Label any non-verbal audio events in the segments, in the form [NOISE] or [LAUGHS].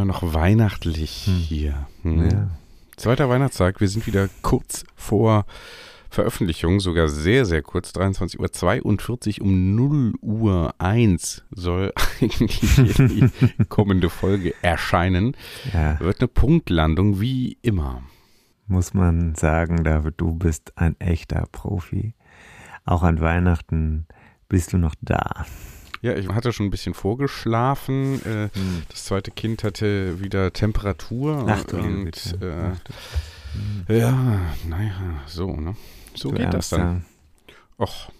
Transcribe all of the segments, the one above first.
immer noch weihnachtlich hm. hier. Hm. Ja. Zweiter Weihnachtstag, wir sind wieder kurz vor Veröffentlichung, sogar sehr, sehr kurz, 23.42 Uhr um 0 Uhr 1 soll [LAUGHS] eigentlich die kommende Folge erscheinen. Ja. Wird eine Punktlandung wie immer. Muss man sagen, David, du bist ein echter Profi. Auch an Weihnachten bist du noch da. Ja, ich hatte schon ein bisschen vorgeschlafen. Äh, hm. Das zweite Kind hatte wieder Temperatur. Ach, und, und äh, hm. ja, naja, so, ne? So du geht das dann. Och,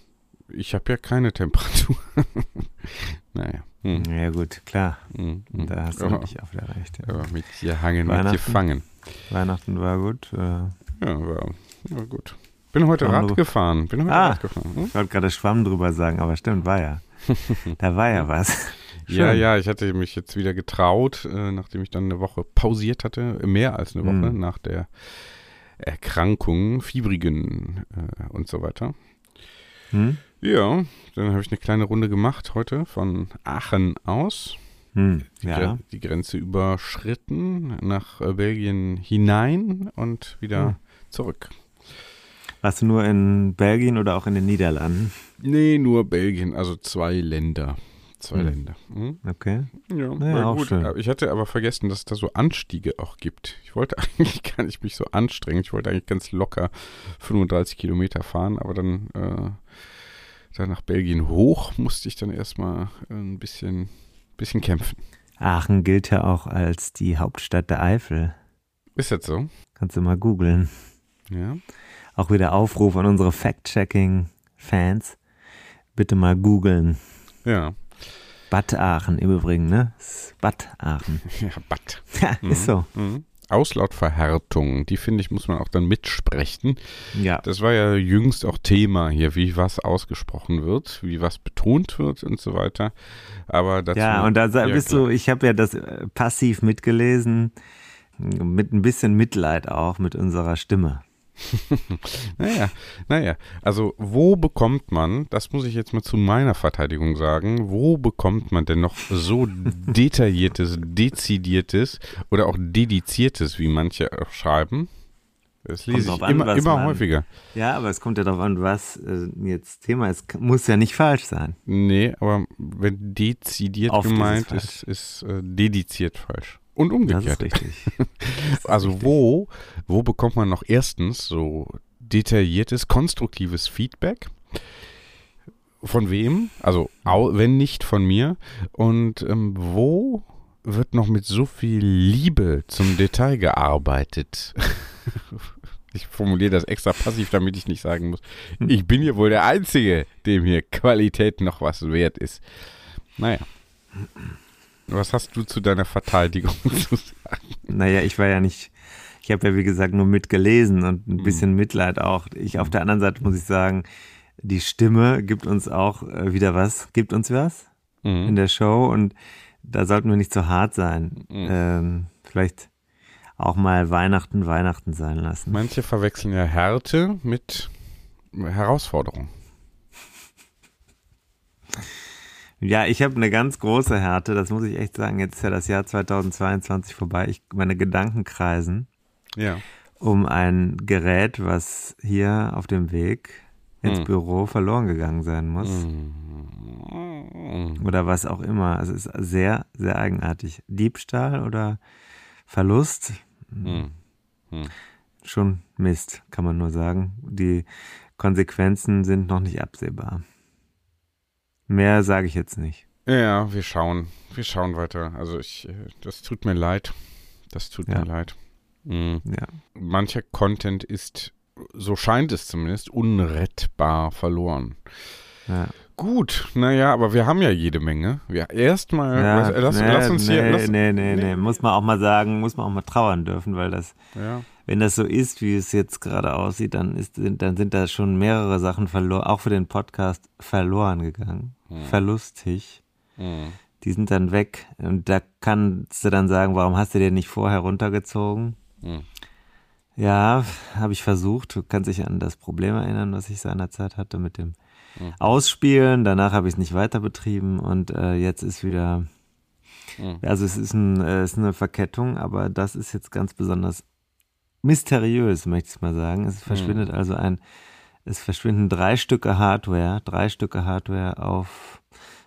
ich habe ja keine Temperatur. [LAUGHS] naja. Hm. Ja, gut, klar. Hm. hm. Da hast du ja. nicht auf der Recht. Ja. Aber mit dir hangen, mit dir fangen. Weihnachten war gut. Äh. Ja, war, war gut. Bin heute Schwamm Rad gefahren. Bin heute ah, Rad gefahren. Hm? Ich wollte gerade Schwamm drüber sagen, aber stimmt, war ja. [LAUGHS] da war ja was. Schön. Ja, ja, ich hatte mich jetzt wieder getraut, äh, nachdem ich dann eine Woche pausiert hatte, mehr als eine Woche hm. nach der Erkrankung, Fiebrigen äh, und so weiter. Hm? Ja, dann habe ich eine kleine Runde gemacht heute von Aachen aus. Hm, ja. die, die, Grenze überschritten, nach äh, Belgien hinein und wieder hm. zurück. Warst du nur in Belgien oder auch in den Niederlanden? Nee, nur Belgien, also zwei Länder. Zwei hm. Länder. Hm? Okay. Ja, auch gut. Schön. Ich hatte aber vergessen, dass es da so Anstiege auch gibt. Ich wollte [LAUGHS] eigentlich gar nicht mich so anstrengen. Ich wollte eigentlich ganz locker 35 Kilometer fahren, aber dann, äh, dann nach Belgien hoch musste ich dann erstmal ein bisschen, bisschen kämpfen. Aachen gilt ja auch als die Hauptstadt der Eifel. Ist das so? Kannst du mal googeln. Ja. Auch wieder Aufruf an unsere Fact-Checking-Fans. Bitte mal googeln. Ja. Bad Aachen im Übrigen, ne? Bad Aachen. [LAUGHS] Ja, Bad. Ja, mhm. ist so. Mhm. Auslautverhärtung, die finde ich, muss man auch dann mitsprechen. Ja. Das war ja jüngst auch Thema hier, wie was ausgesprochen wird, wie was betont wird und so weiter. Aber dazu. Ja, und da bist klar. du, ich habe ja das äh, passiv mitgelesen, mit ein bisschen Mitleid auch mit unserer Stimme. [LAUGHS] naja, naja, also wo bekommt man, das muss ich jetzt mal zu meiner Verteidigung sagen, wo bekommt man denn noch so [LAUGHS] detailliertes, dezidiertes oder auch dediziertes, wie manche schreiben? Das lese ich an, immer, immer man, häufiger. Ja, aber es kommt ja darauf an, was äh, jetzt Thema ist. Muss ja nicht falsch sein. Nee, aber wenn dezidiert Oft gemeint ist, ist, ist äh, dediziert falsch. Und umgekehrt. Das ist richtig. [LAUGHS] Das ist also richtig. wo, wo bekommt man noch erstens so detailliertes, konstruktives Feedback? Von wem? Also wenn nicht von mir. Und ähm, wo wird noch mit so viel Liebe zum Detail gearbeitet? [LAUGHS] ich formuliere das extra passiv, damit ich nicht sagen muss, ich bin hier wohl der Einzige, dem hier Qualität noch was wert ist. Naja. Was hast du zu deiner Verteidigung [LAUGHS] zu sagen? Naja, ich war ja nicht, ich habe ja wie gesagt nur mitgelesen und ein hm. bisschen Mitleid auch. Ich auf der anderen Seite muss ich sagen, die Stimme gibt uns auch äh, wieder was, gibt uns was mhm. in der Show und da sollten wir nicht zu hart sein. Mhm. Ähm, vielleicht auch mal Weihnachten Weihnachten sein lassen. Manche verwechseln ja Härte mit Herausforderung. [LAUGHS] Ja, ich habe eine ganz große Härte, das muss ich echt sagen. Jetzt ist ja das Jahr 2022 vorbei. Ich, meine Gedanken kreisen ja. um ein Gerät, was hier auf dem Weg ins hm. Büro verloren gegangen sein muss. Hm. Oder was auch immer. Also es ist sehr, sehr eigenartig. Diebstahl oder Verlust? Hm. hm. Schon Mist, kann man nur sagen. Die Konsequenzen sind noch nicht absehbar. Mehr sage ich jetzt nicht. Ja, wir schauen. Wir schauen weiter. Also ich, äh, das tut mir leid. Das tut ja. mir leid. Mhm. Ja. Mancher Content ist, so scheint es zumindest, unrettbar verloren. Ja. Gut, naja, aber wir haben ja jede Menge. Ja, erstmal, ja, lass, nee, lass, uns nee, hier. Lass, nee, nee, nee, nee, muss man auch mal sagen, muss man auch mal trauern dürfen, weil das, ja. Wenn das so ist, wie es jetzt gerade aussieht, dann, ist, dann sind da schon mehrere Sachen verloren, auch für den Podcast verloren gegangen hm. verlustig. Hm. Die sind dann weg. Und da kannst du dann sagen, warum hast du den nicht vorher runtergezogen? Hm. Ja, habe ich versucht. Du kannst dich an das Problem erinnern, was ich seinerzeit hatte mit dem hm. Ausspielen. Danach habe ich es nicht weiter betrieben und äh, jetzt ist wieder Mhm. Also es ist, ein, äh, es ist eine Verkettung, aber das ist jetzt ganz besonders mysteriös, möchte ich mal sagen. Es verschwindet mhm. also ein, es verschwinden drei Stücke Hardware, drei Stücke Hardware auf,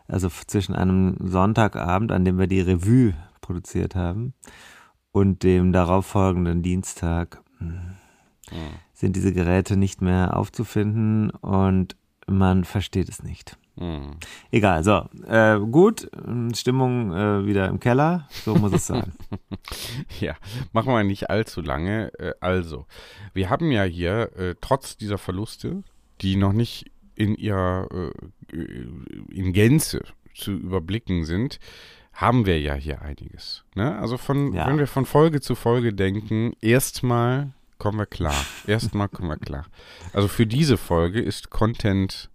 also zwischen einem Sonntagabend, an dem wir die Revue produziert haben, und dem darauffolgenden Dienstag mhm. sind diese Geräte nicht mehr aufzufinden und man versteht es nicht. Mhm. Egal, so. Äh, gut, Stimmung äh, wieder im Keller, so muss es sein. [LAUGHS] [LAUGHS] ja, machen wir nicht allzu lange. Äh, also, wir haben ja hier, äh, trotz dieser Verluste, die noch nicht in ihrer, äh, in Gänze zu überblicken sind, haben wir ja hier einiges. Ne? Also von, ja. wenn wir von Folge zu Folge denken, erstmal kommen wir klar. [LAUGHS] Erstmal kommen wir klar. Also für diese Folge ist Content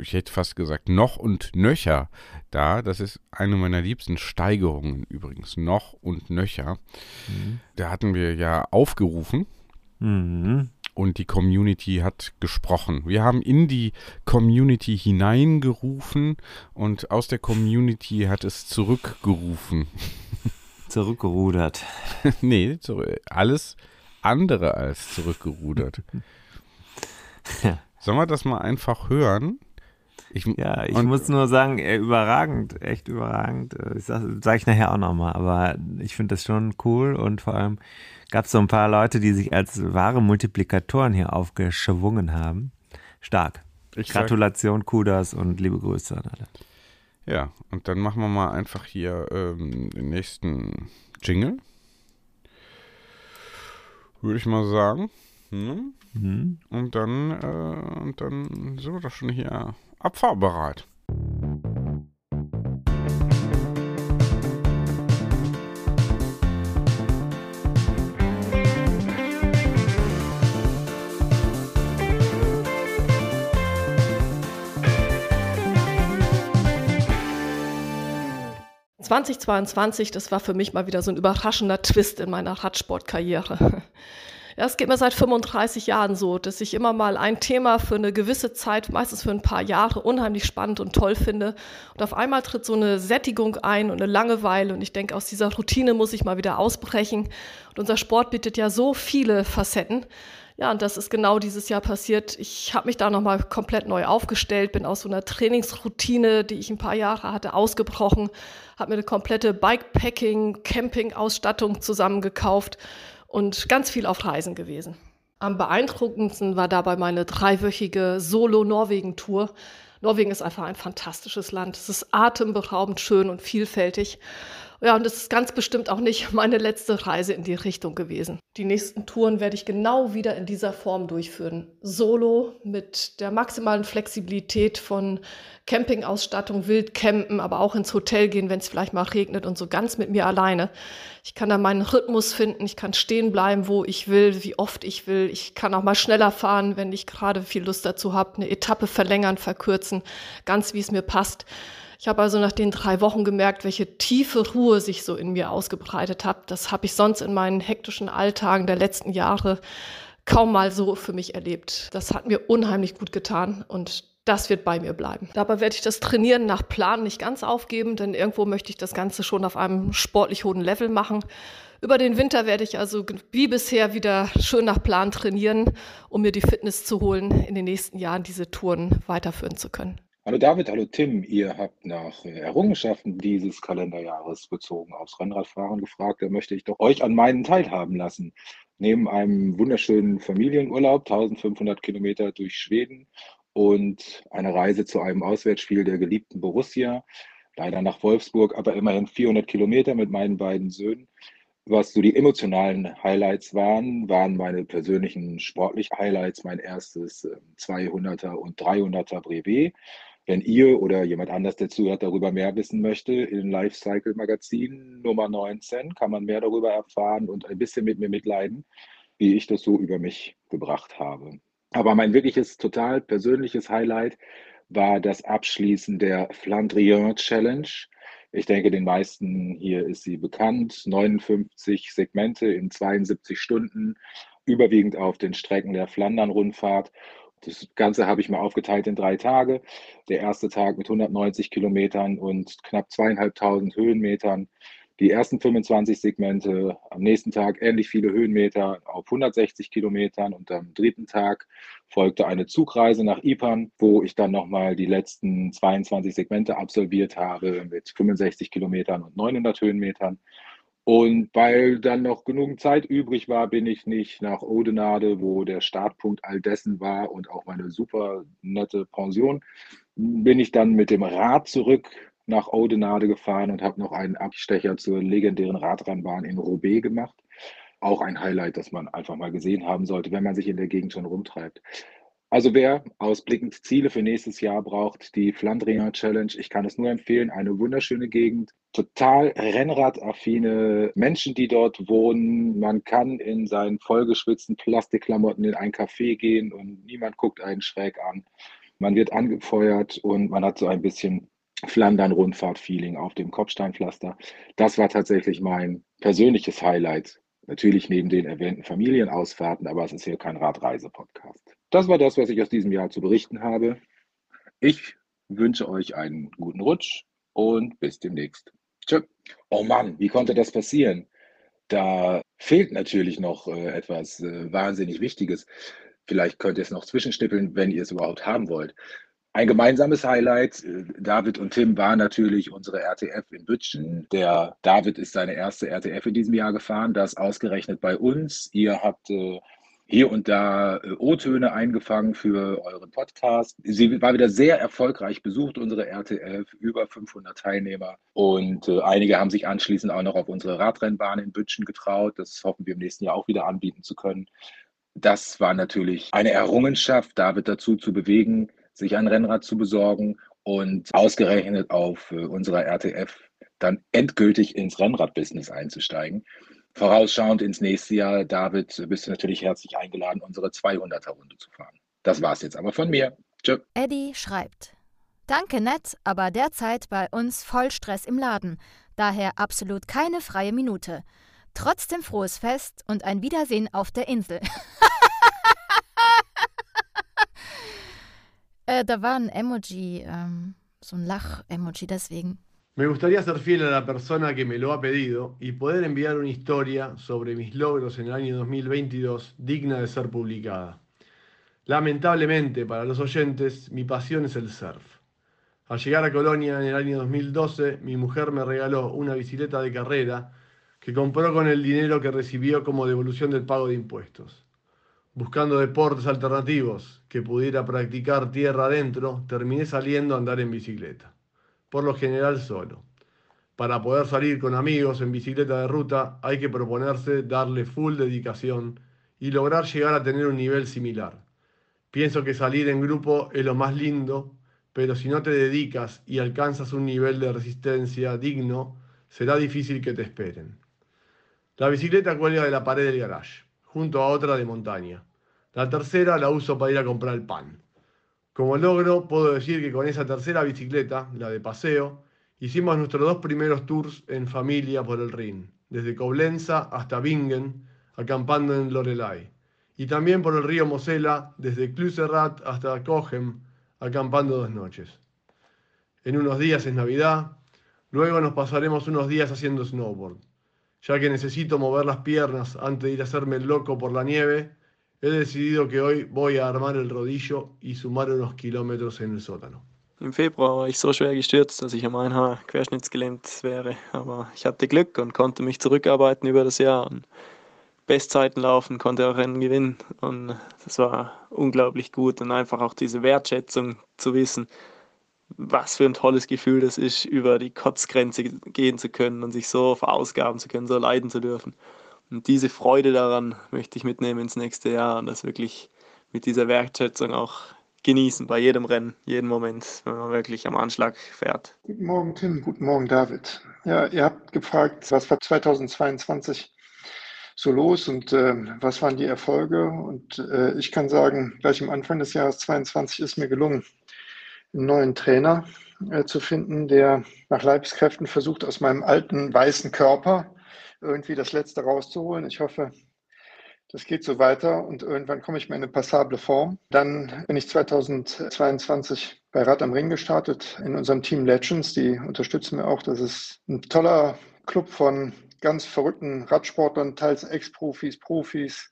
ich hätte fast gesagt, noch und nöcher da. Das ist eine meiner liebsten Steigerungen übrigens, noch und nöcher. Mhm. Da hatten wir ja aufgerufen mhm. und die Community hat gesprochen. Wir haben in die Community hineingerufen und aus der Community hat es zurückgerufen. [LAUGHS] Zurückgerudert. [LAUGHS] nee, alles andere als zurückgerudert. ja. [LAUGHS] Sollen wir das mal einfach hören? Ich, ja, ich muss nur sagen, äh, überragend, echt überragend. Äh, ich sag, sag ich nachher auch nochmal, aber ich finde das schon cool und vor allem gab es so ein paar Leute, die sich als wahre Multiplikatoren hier aufgeschwungen haben. Stark. Ich Gratulation, sag, Kudas und liebe Grüße an alle. Ja, und dann machen wir mal einfach hier ähm, den nächsten Jingle. Würde ich mal sagen. Hm? Mhm. Und dann, äh, und dann sind wir doch schon hier abfahrbereit. ...2022, das war für mich mal wieder so ein überraschender Twist in meiner Radsportkarriere. Ja, es geht mir seit 35 Jahren so, dass ich immer mal ein Thema für eine gewisse Zeit, meistens für ein paar Jahre, unheimlich spannend und toll finde. Und auf einmal tritt so eine Sättigung ein und eine Langeweile. Und ich denke, aus dieser Routine muss ich mal wieder ausbrechen. Und unser Sport bietet ja so viele Facetten. Ja, und das ist genau dieses Jahr passiert. Ich habe mich da nochmal komplett neu aufgestellt, bin aus so einer Trainingsroutine, die ich ein paar Jahre hatte, ausgebrochen, habe mir eine komplette Bikepacking, Camping-Ausstattung zusammengekauft und ganz viel auf Reisen gewesen. Am beeindruckendsten war dabei meine dreiwöchige Solo-Norwegen-Tour. Norwegen ist einfach ein fantastisches Land. Es ist atemberaubend schön und vielfältig. Ja, und es ist ganz bestimmt auch nicht [LAUGHS] meine letzte Reise in die Richtung gewesen. Die nächsten Touren werde ich genau wieder in dieser Form durchführen. Solo mit der maximalen Flexibilität von Campingausstattung, Wildcampen, aber auch ins Hotel gehen, wenn es vielleicht mal regnet und so ganz mit mir alleine. Ich kann da meinen Rhythmus finden, ich kann stehen bleiben, wo ich will, wie oft ich will. Ich kann auch mal schneller fahren, wenn ich gerade viel Lust dazu habe, eine Etappe verlängern, verkürzen, ganz wie es mir passt. Ich habe also nach den drei Wochen gemerkt, welche tiefe Ruhe sich so in mir ausgebreitet hat. Das habe ich sonst in meinen hektischen Alltagen der letzten Jahre kaum mal so für mich erlebt. Das hat mir unheimlich gut getan und das wird bei mir bleiben. Dabei werde ich das Trainieren nach Plan nicht ganz aufgeben, denn irgendwo möchte ich das Ganze schon auf einem sportlich hohen Level machen. Über den Winter werde ich also wie bisher wieder schön nach Plan trainieren, um mir die Fitness zu holen, in den nächsten Jahren diese Touren weiterführen zu können. Hallo David, hallo Tim. Ihr habt nach äh, Errungenschaften dieses Kalenderjahres bezogen aufs Rennradfahren gefragt. Da möchte ich doch euch an meinen teilhaben lassen. Neben einem wunderschönen Familienurlaub, 1500 Kilometer durch Schweden und eine Reise zu einem Auswärtsspiel der geliebten Borussia, leider nach Wolfsburg, aber immerhin 400 Kilometer mit meinen beiden Söhnen, was so die emotionalen Highlights waren, waren meine persönlichen sportlichen Highlights, mein erstes 200er ähm, und 300er Brevet. Wenn ihr oder jemand anders, der zuhört, darüber mehr wissen möchte, in Lifecycle Magazin Nummer 19 kann man mehr darüber erfahren und ein bisschen mit mir mitleiden, wie ich das so über mich gebracht habe. Aber mein wirkliches, total persönliches Highlight war das Abschließen der Flandrien Challenge ich denke, den meisten hier ist sie bekannt. 59 Segmente in 72 Stunden, überwiegend auf den Strecken der Flandern-Rundfahrt. Das Ganze habe ich mal aufgeteilt in drei Tage. Der erste Tag mit 190 Kilometern und knapp zweieinhalbtausend Höhenmetern. Die ersten 25 Segmente, am nächsten Tag ähnlich viele Höhenmeter auf 160 Kilometern und am dritten Tag folgte eine Zugreise nach Ipan, wo ich dann nochmal die letzten 22 Segmente absolviert habe mit 65 Kilometern und 900 Höhenmetern. Und weil dann noch genug Zeit übrig war, bin ich nicht nach Odenade, wo der Startpunkt all dessen war und auch meine super nette Pension, bin ich dann mit dem Rad zurück nach Odenade gefahren und habe noch einen Abstecher zur legendären Radrennbahn in Roubaix gemacht. Auch ein Highlight, das man einfach mal gesehen haben sollte, wenn man sich in der Gegend schon rumtreibt. Also wer ausblickend Ziele für nächstes Jahr braucht, die Flandrien Challenge, ich kann es nur empfehlen, eine wunderschöne Gegend, total Rennradaffine Menschen, die dort wohnen. Man kann in seinen vollgeschwitzten Plastikklamotten in ein Café gehen und niemand guckt einen schräg an. Man wird angefeuert und man hat so ein bisschen Flandern-Rundfahrt-Feeling auf dem Kopfsteinpflaster. Das war tatsächlich mein persönliches Highlight. Natürlich neben den erwähnten Familienausfahrten, aber es ist hier kein Radreise-Podcast. Das war das, was ich aus diesem Jahr zu berichten habe. Ich wünsche euch einen guten Rutsch und bis demnächst. Tschö. Oh Mann, wie konnte das passieren? Da fehlt natürlich noch äh, etwas äh, wahnsinnig Wichtiges. Vielleicht könnt ihr es noch zwischenschnippeln, wenn ihr es überhaupt haben wollt. Ein gemeinsames Highlight, äh, David und Tim, war natürlich unsere RTF in Bütchen. Der David ist seine erste RTF in diesem Jahr gefahren, das ausgerechnet bei uns. Ihr habt äh, hier und da äh, O-Töne eingefangen für euren Podcast. Sie war wieder sehr erfolgreich besucht, unsere RTF, über 500 Teilnehmer. Und einige haben sich anschließend auch noch auf unsere Radrennbahn in Bütchen getraut. Das hoffen wir im nächsten Jahr auch wieder anbieten zu können. Das war natürlich eine Errungenschaft, David dazu zu bewegen, sich ein Rennrad zu besorgen und ausgerechnet auf äh, unserer RTF dann endgültig ins Rennradbusiness einzusteigen. Vorausschauend ins nächste Jahr, David, bist du natürlich herzlich eingeladen, unsere 200er-Runde zu fahren. Das war's jetzt aber von mir. Tschö. Eddie schreibt: Danke nett, aber derzeit bei uns voll Stress im Laden. Daher absolut keine freie Minute. Trotzdem frohes Fest und ein Wiedersehen auf der Insel. [LAUGHS] äh, ähm. Me gustaría ser fiel a la persona que me lo ha pedido y poder enviar una historia sobre mis logros en el año 2022 digna de ser publicada. Lamentablemente para los oyentes, mi pasión es el surf. Al llegar a Colonia en el año 2012, mi mujer me regaló una bicicleta de carrera que compró con el dinero que recibió como devolución del pago de impuestos. Buscando deportes alternativos que pudiera practicar tierra adentro, terminé saliendo a andar en bicicleta por lo general solo. Para poder salir con amigos en bicicleta de ruta hay que proponerse darle full dedicación y lograr llegar a tener un nivel similar. Pienso que salir en grupo es lo más lindo, pero si no te dedicas y alcanzas un nivel de resistencia digno, será difícil que te esperen. La bicicleta cuelga de la pared del garage, junto a otra de montaña. La tercera la uso para ir a comprar el pan. Como logro, puedo decir que con esa tercera bicicleta, la de paseo, hicimos nuestros dos primeros tours en familia por el Rin, desde Coblenza hasta Bingen, acampando en Lorelai, y también por el río Mosela, desde Kluserrat hasta Cogem, acampando dos noches. En unos días es Navidad, luego nos pasaremos unos días haciendo snowboard. Ya que necesito mover las piernas antes de ir a hacerme el loco por la nieve, he decidido que hoy voy a armar el rodillo y sumar unos kilómetros en el sótano. Im Februar war ich so schwer gestürzt, dass ich um ein Haar querschnittsgelähmt wäre. Aber ich hatte Glück und konnte mich zurückarbeiten über das Jahr und Bestzeiten laufen, konnte auch Rennen gewinnen. Und das war unglaublich gut und einfach auch diese Wertschätzung zu wissen, was für ein tolles Gefühl das ist, über die Kotzgrenze gehen zu können und sich so verausgaben zu können, so leiden zu dürfen. Und diese Freude daran möchte ich mitnehmen ins nächste Jahr und das wirklich mit dieser Wertschätzung auch genießen bei jedem Rennen, jeden Moment, wenn man wirklich am Anschlag fährt. Guten Morgen, Tim. Guten Morgen, David. Ja, ihr habt gefragt, was war 2022 so los und äh, was waren die Erfolge? Und äh, ich kann sagen, gleich am Anfang des Jahres 2022 ist mir gelungen, einen neuen Trainer äh, zu finden, der nach Leibeskräften versucht, aus meinem alten weißen Körper irgendwie das Letzte rauszuholen. Ich hoffe, das geht so weiter und irgendwann komme ich mal in eine passable Form. Dann bin ich 2022 bei Rad am Ring gestartet in unserem Team Legends. Die unterstützen mir auch. Das ist ein toller Club von ganz verrückten Radsportlern, teils Ex-Profis, Profis.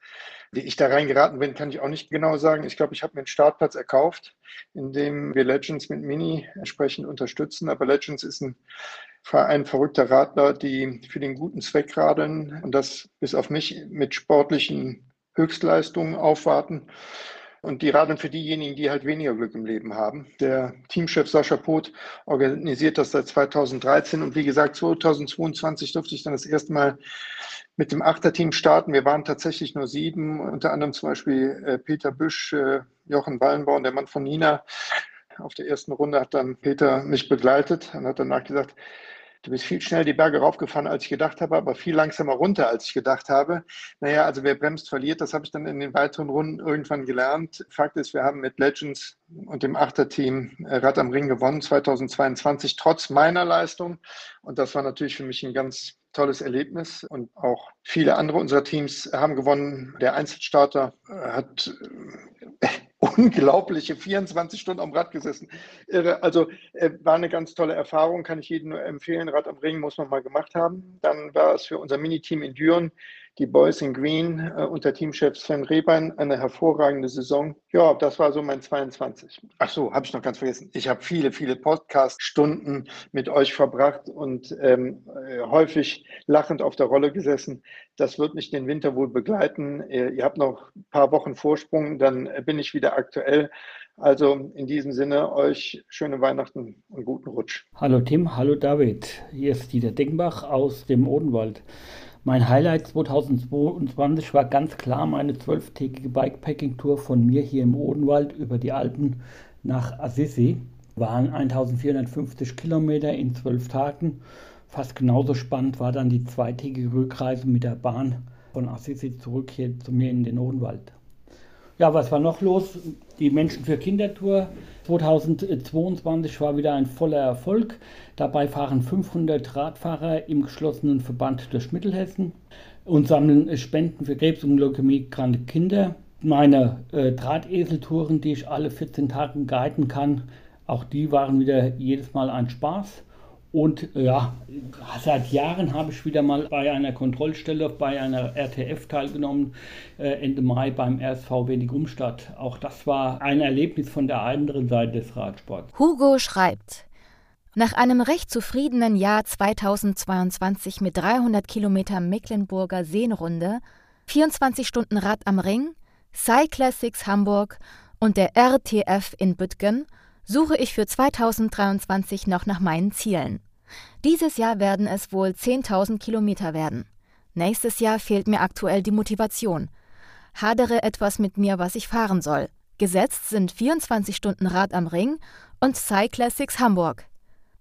Wie ich da reingeraten bin, kann ich auch nicht genau sagen. Ich glaube, ich habe mir einen Startplatz erkauft, indem wir Legends mit Mini entsprechend unterstützen. Aber Legends ist ein Verein verrückter Radler, die für den guten Zweck radeln und das bis auf mich mit sportlichen Höchstleistungen aufwarten. Und die radeln für diejenigen, die halt weniger Glück im Leben haben. Der Teamchef Sascha Poth organisiert das seit 2013 und wie gesagt, 2022 durfte ich dann das erste Mal mit dem Achterteam starten. Wir waren tatsächlich nur sieben, unter anderem zum Beispiel äh, Peter Büsch, äh, Jochen Wallenborn, der Mann von Nina. Auf der ersten Runde hat dann Peter mich begleitet und hat danach gesagt, Du bist viel schneller die Berge raufgefahren, als ich gedacht habe, aber viel langsamer runter, als ich gedacht habe. Naja, also wer bremst, verliert. Das habe ich dann in den weiteren Runden irgendwann gelernt. Fakt ist, wir haben mit Legends und dem Achterteam äh, Rad am Ring gewonnen 2022, trotz meiner Leistung. Und das war natürlich für mich ein ganz tolles Erlebnis und auch viele andere unserer Teams haben gewonnen. Der Einzelstarter äh, hat äh, unglaubliche 24 Stunden am Rad gesessen. Irre. Also äh, war eine ganz tolle Erfahrung, kann ich jedem nur empfehlen. Rad am Ring muss man mal gemacht haben. Dann war es für unser Miniteam in Düren die Boys in Green äh, unter Teamchef Sven Rehbein eine hervorragende Saison. Ja, das war so mein 22. Ach so, habe ich noch ganz vergessen. Ich habe viele, viele Podcast-Stunden mit euch verbracht und ähm, äh, häufig lachend auf der Rolle gesessen. Das wird mich den Winter wohl begleiten. Äh, ihr habt noch ein paar Wochen Vorsprung, dann äh, bin ich wieder aktuell. Also in diesem Sinne euch schöne Weihnachten und guten Rutsch. Hallo Tim, hallo David. Hier ist Dieter Denkbach aus dem Odenwald. Mein Highlight 2022 war ganz klar meine zwölftägige Bikepacking-Tour von mir hier im Odenwald über die Alpen nach Assisi. Waren 1450 Kilometer in zwölf Tagen. Fast genauso spannend war dann die zweitägige Rückreise mit der Bahn von Assisi zurück hier zu mir in den Odenwald. Ja, was war noch los? Die Menschen für Kindertour 2022 war wieder ein voller Erfolg. Dabei fahren 500 Radfahrer im geschlossenen Verband durch Mittelhessen und sammeln Spenden für Krebs und Leukämie kranke Kinder. Meine äh, Drahteseltouren, die ich alle 14 Tage guiden kann, auch die waren wieder jedes Mal ein Spaß. Und ja, seit Jahren habe ich wieder mal bei einer Kontrollstelle bei einer RTF teilgenommen, äh, Ende Mai beim RSV Wenig-Umstadt. Auch das war ein Erlebnis von der anderen Seite des Radsports. Hugo schreibt, nach einem recht zufriedenen Jahr 2022 mit 300 Kilometer Mecklenburger Seenrunde, 24 Stunden Rad am Ring, Cyclassics Hamburg und der RTF in Büttgen – suche ich für 2023 noch nach meinen Zielen. Dieses Jahr werden es wohl 10.000 Kilometer werden. Nächstes Jahr fehlt mir aktuell die Motivation. Hadere etwas mit mir, was ich fahren soll. Gesetzt sind 24 Stunden Rad am Ring und Cyclassics Hamburg.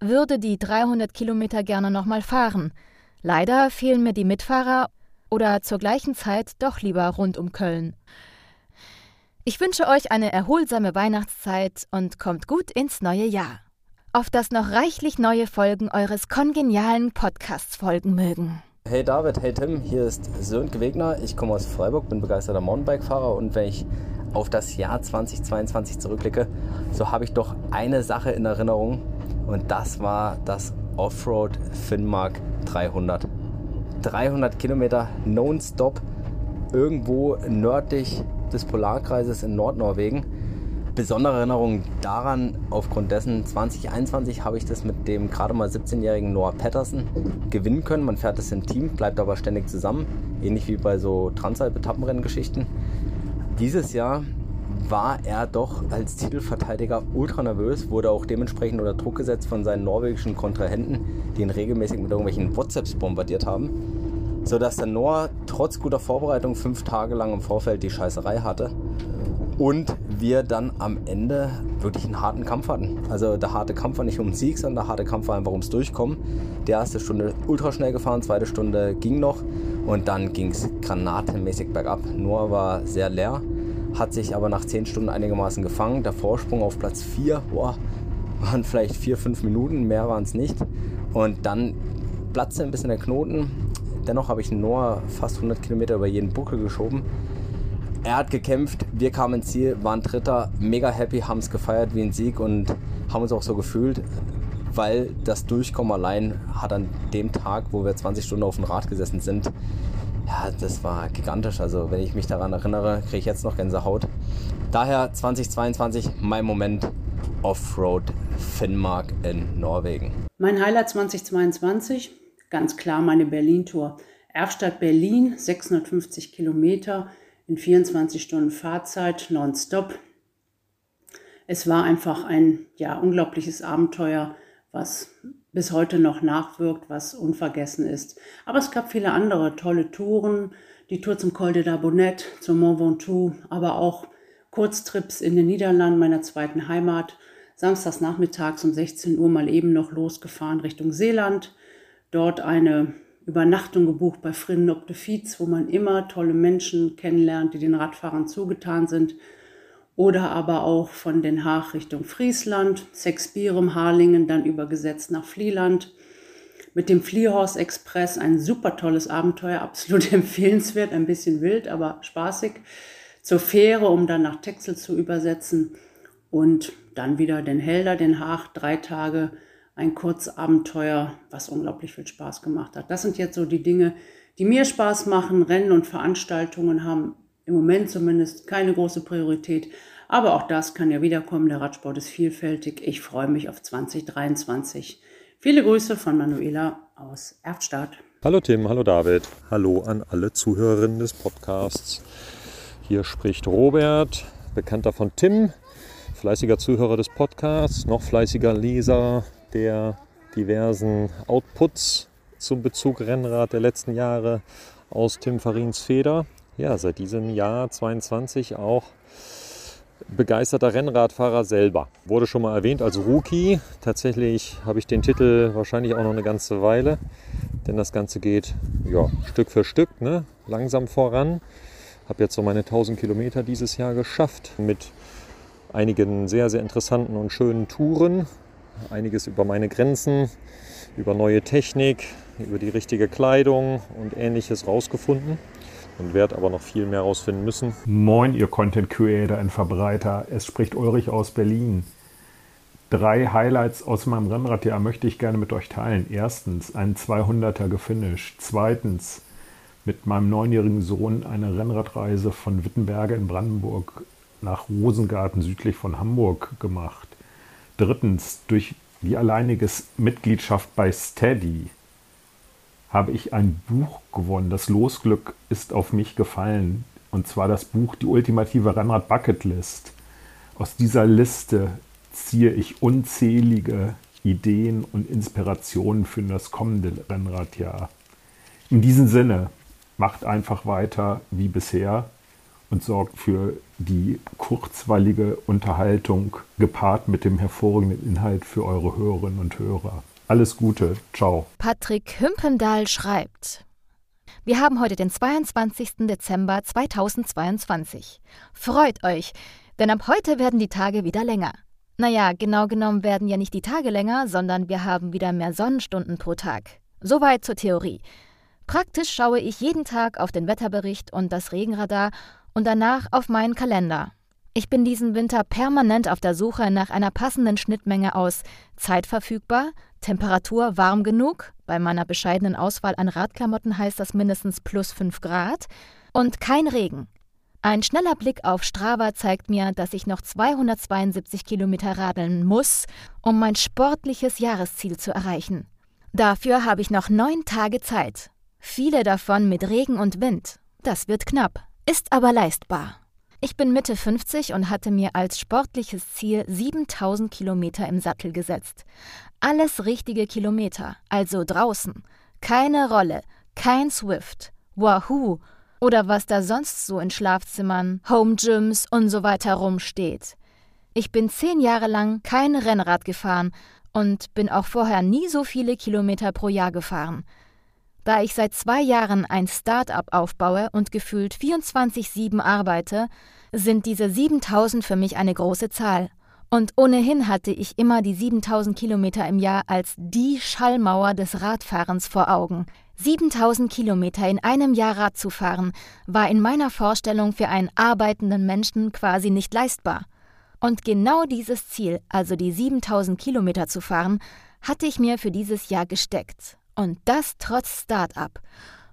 Würde die 300 Kilometer gerne nochmal fahren. Leider fehlen mir die Mitfahrer oder zur gleichen Zeit doch lieber rund um Köln. Ich wünsche euch eine erholsame Weihnachtszeit und kommt gut ins neue Jahr. Auf das noch reichlich neue Folgen eures kongenialen Podcasts folgen mögen. Hey David, hey Tim, hier ist Sönke Wegner. Ich komme aus Freiburg, bin begeisterter Mountainbike-Fahrer und wenn ich auf das Jahr 2022 zurückblicke, so habe ich doch eine Sache in Erinnerung und das war das Offroad Finnmark 300. 300 Kilometer nonstop irgendwo nördlich des Polarkreises in Nordnorwegen. Besondere Erinnerungen daran, aufgrund dessen 2021 habe ich das mit dem gerade mal 17-jährigen Noah Patterson gewinnen können. Man fährt es im Team, bleibt aber ständig zusammen, ähnlich wie bei so Transalp-Etappenrenngeschichten. Dieses Jahr war er doch als Titelverteidiger ultra nervös, wurde auch dementsprechend unter Druck gesetzt von seinen norwegischen Kontrahenten, die ihn regelmäßig mit irgendwelchen WhatsApps bombardiert haben sodass der Noah trotz guter Vorbereitung fünf Tage lang im Vorfeld die Scheißerei hatte und wir dann am Ende wirklich einen harten Kampf hatten. Also der harte Kampf war nicht um den Sieg, sondern der harte Kampf war einfach ums Durchkommen. Die erste Stunde ultra schnell gefahren, zweite Stunde ging noch und dann ging es granatenmäßig bergab. Noah war sehr leer, hat sich aber nach zehn Stunden einigermaßen gefangen. Der Vorsprung auf Platz 4 waren vielleicht vier, fünf Minuten, mehr waren es nicht. Und dann platzte ein bisschen der Knoten Dennoch habe ich Noah fast 100 Kilometer über jeden Buckel geschoben. Er hat gekämpft, wir kamen ins Ziel, waren Dritter, mega happy, haben es gefeiert wie ein Sieg und haben uns auch so gefühlt, weil das Durchkommen allein hat an dem Tag, wo wir 20 Stunden auf dem Rad gesessen sind, ja, das war gigantisch. Also wenn ich mich daran erinnere, kriege ich jetzt noch Gänsehaut. Daher 2022 mein Moment Offroad Finnmark in Norwegen. Mein Highlight 2022, ganz klar meine Berlin-Tour. Erfstadt Berlin, 650 Kilometer in 24 Stunden Fahrzeit, nonstop. Es war einfach ein ja, unglaubliches Abenteuer, was bis heute noch nachwirkt, was unvergessen ist. Aber es gab viele andere tolle Touren, die Tour zum Col de la Bonette, zum Mont Ventoux, aber auch Kurztrips in den Niederlanden, meiner zweiten Heimat. Samstags nachmittags um 16 Uhr mal eben noch losgefahren Richtung Seeland. Dort eine Übernachtung gebucht bei Frinnen op de Fiets, wo man immer tolle Menschen kennenlernt, die den Radfahrern zugetan sind. Oder aber auch von Den Haag Richtung Friesland, Sexbirem, Harlingen, dann übergesetzt nach Flieland. Mit dem Fliehhorse Express ein super tolles Abenteuer, absolut [LAUGHS] empfehlenswert, ein bisschen wild, aber spaßig. Zur Fähre, um dann nach Texel zu übersetzen. Und dann wieder den Helder, Den Haag, drei Tage ein Kurzabenteuer, was unglaublich viel Spaß gemacht hat. Das sind jetzt so die Dinge, die mir Spaß machen. Rennen und Veranstaltungen haben im Moment zumindest keine große Priorität. Aber auch das kann ja wiederkommen. Der Radsport ist vielfältig. Ich freue mich auf 2023. Viele Grüße von Manuela aus Erftstadt. Hallo Tim, hallo David. Hallo an alle Zuhörerinnen des Podcasts. Hier spricht Robert, bekannter von Tim, fleißiger Zuhörer des Podcasts, noch fleißiger Leser der diversen Outputs zum Bezug Rennrad der letzten Jahre aus Tim Farins Feder. Ja, seit diesem Jahr 22 auch begeisterter Rennradfahrer selber. Wurde schon mal erwähnt als Rookie. Tatsächlich habe ich den Titel wahrscheinlich auch noch eine ganze Weile, denn das Ganze geht ja, Stück für Stück, ne? langsam voran. Habe jetzt so meine 1000 Kilometer dieses Jahr geschafft mit einigen sehr, sehr interessanten und schönen Touren einiges über meine Grenzen, über neue Technik, über die richtige Kleidung und ähnliches rausgefunden und werde aber noch viel mehr rausfinden müssen. Moin, ihr Content Creator und Verbreiter. Es spricht Ulrich aus Berlin. Drei Highlights aus meinem Rennradjahr möchte ich gerne mit euch teilen. Erstens, ein 200er gefinisht. Zweitens, mit meinem neunjährigen Sohn eine Rennradreise von Wittenberge in Brandenburg nach Rosengarten südlich von Hamburg gemacht. Drittens, durch die alleinige Mitgliedschaft bei Steady habe ich ein Buch gewonnen. Das Losglück ist auf mich gefallen. Und zwar das Buch Die ultimative Rennrad Bucketlist. Aus dieser Liste ziehe ich unzählige Ideen und Inspirationen für das kommende Rennradjahr. In diesem Sinne, macht einfach weiter wie bisher und sorgt für die kurzweilige Unterhaltung gepaart mit dem hervorragenden Inhalt für eure Hörerinnen und Hörer. Alles Gute, ciao. Patrick Hümpendahl schreibt. Wir haben heute den 22. Dezember 2022. Freut euch, denn ab heute werden die Tage wieder länger. Naja, genau genommen werden ja nicht die Tage länger, sondern wir haben wieder mehr Sonnenstunden pro Tag. Soweit zur Theorie. Praktisch schaue ich jeden Tag auf den Wetterbericht und das Regenradar und danach auf meinen Kalender. Ich bin diesen Winter permanent auf der Suche nach einer passenden Schnittmenge aus Zeit verfügbar, Temperatur warm genug, bei meiner bescheidenen Auswahl an Radklamotten heißt das mindestens plus 5 Grad, und kein Regen. Ein schneller Blick auf Strava zeigt mir, dass ich noch 272 Kilometer radeln muss, um mein sportliches Jahresziel zu erreichen. Dafür habe ich noch neun Tage Zeit. Viele davon mit Regen und Wind. Das wird knapp ist aber leistbar. Ich bin Mitte 50 und hatte mir als sportliches Ziel 7000 Kilometer im Sattel gesetzt. Alles richtige Kilometer, also draußen. Keine Rolle, kein Swift, Wahoo oder was da sonst so in Schlafzimmern, Home Gyms und so weiter rumsteht. Ich bin zehn Jahre lang kein Rennrad gefahren und bin auch vorher nie so viele Kilometer pro Jahr gefahren. Da ich seit zwei Jahren ein Start-up aufbaue und gefühlt 24-7 arbeite, sind diese 7000 für mich eine große Zahl. Und ohnehin hatte ich immer die 7000 Kilometer im Jahr als die Schallmauer des Radfahrens vor Augen. 7000 Kilometer in einem Jahr Rad zu fahren, war in meiner Vorstellung für einen arbeitenden Menschen quasi nicht leistbar. Und genau dieses Ziel, also die 7000 Kilometer zu fahren, hatte ich mir für dieses Jahr gesteckt. Und das trotz Start-up.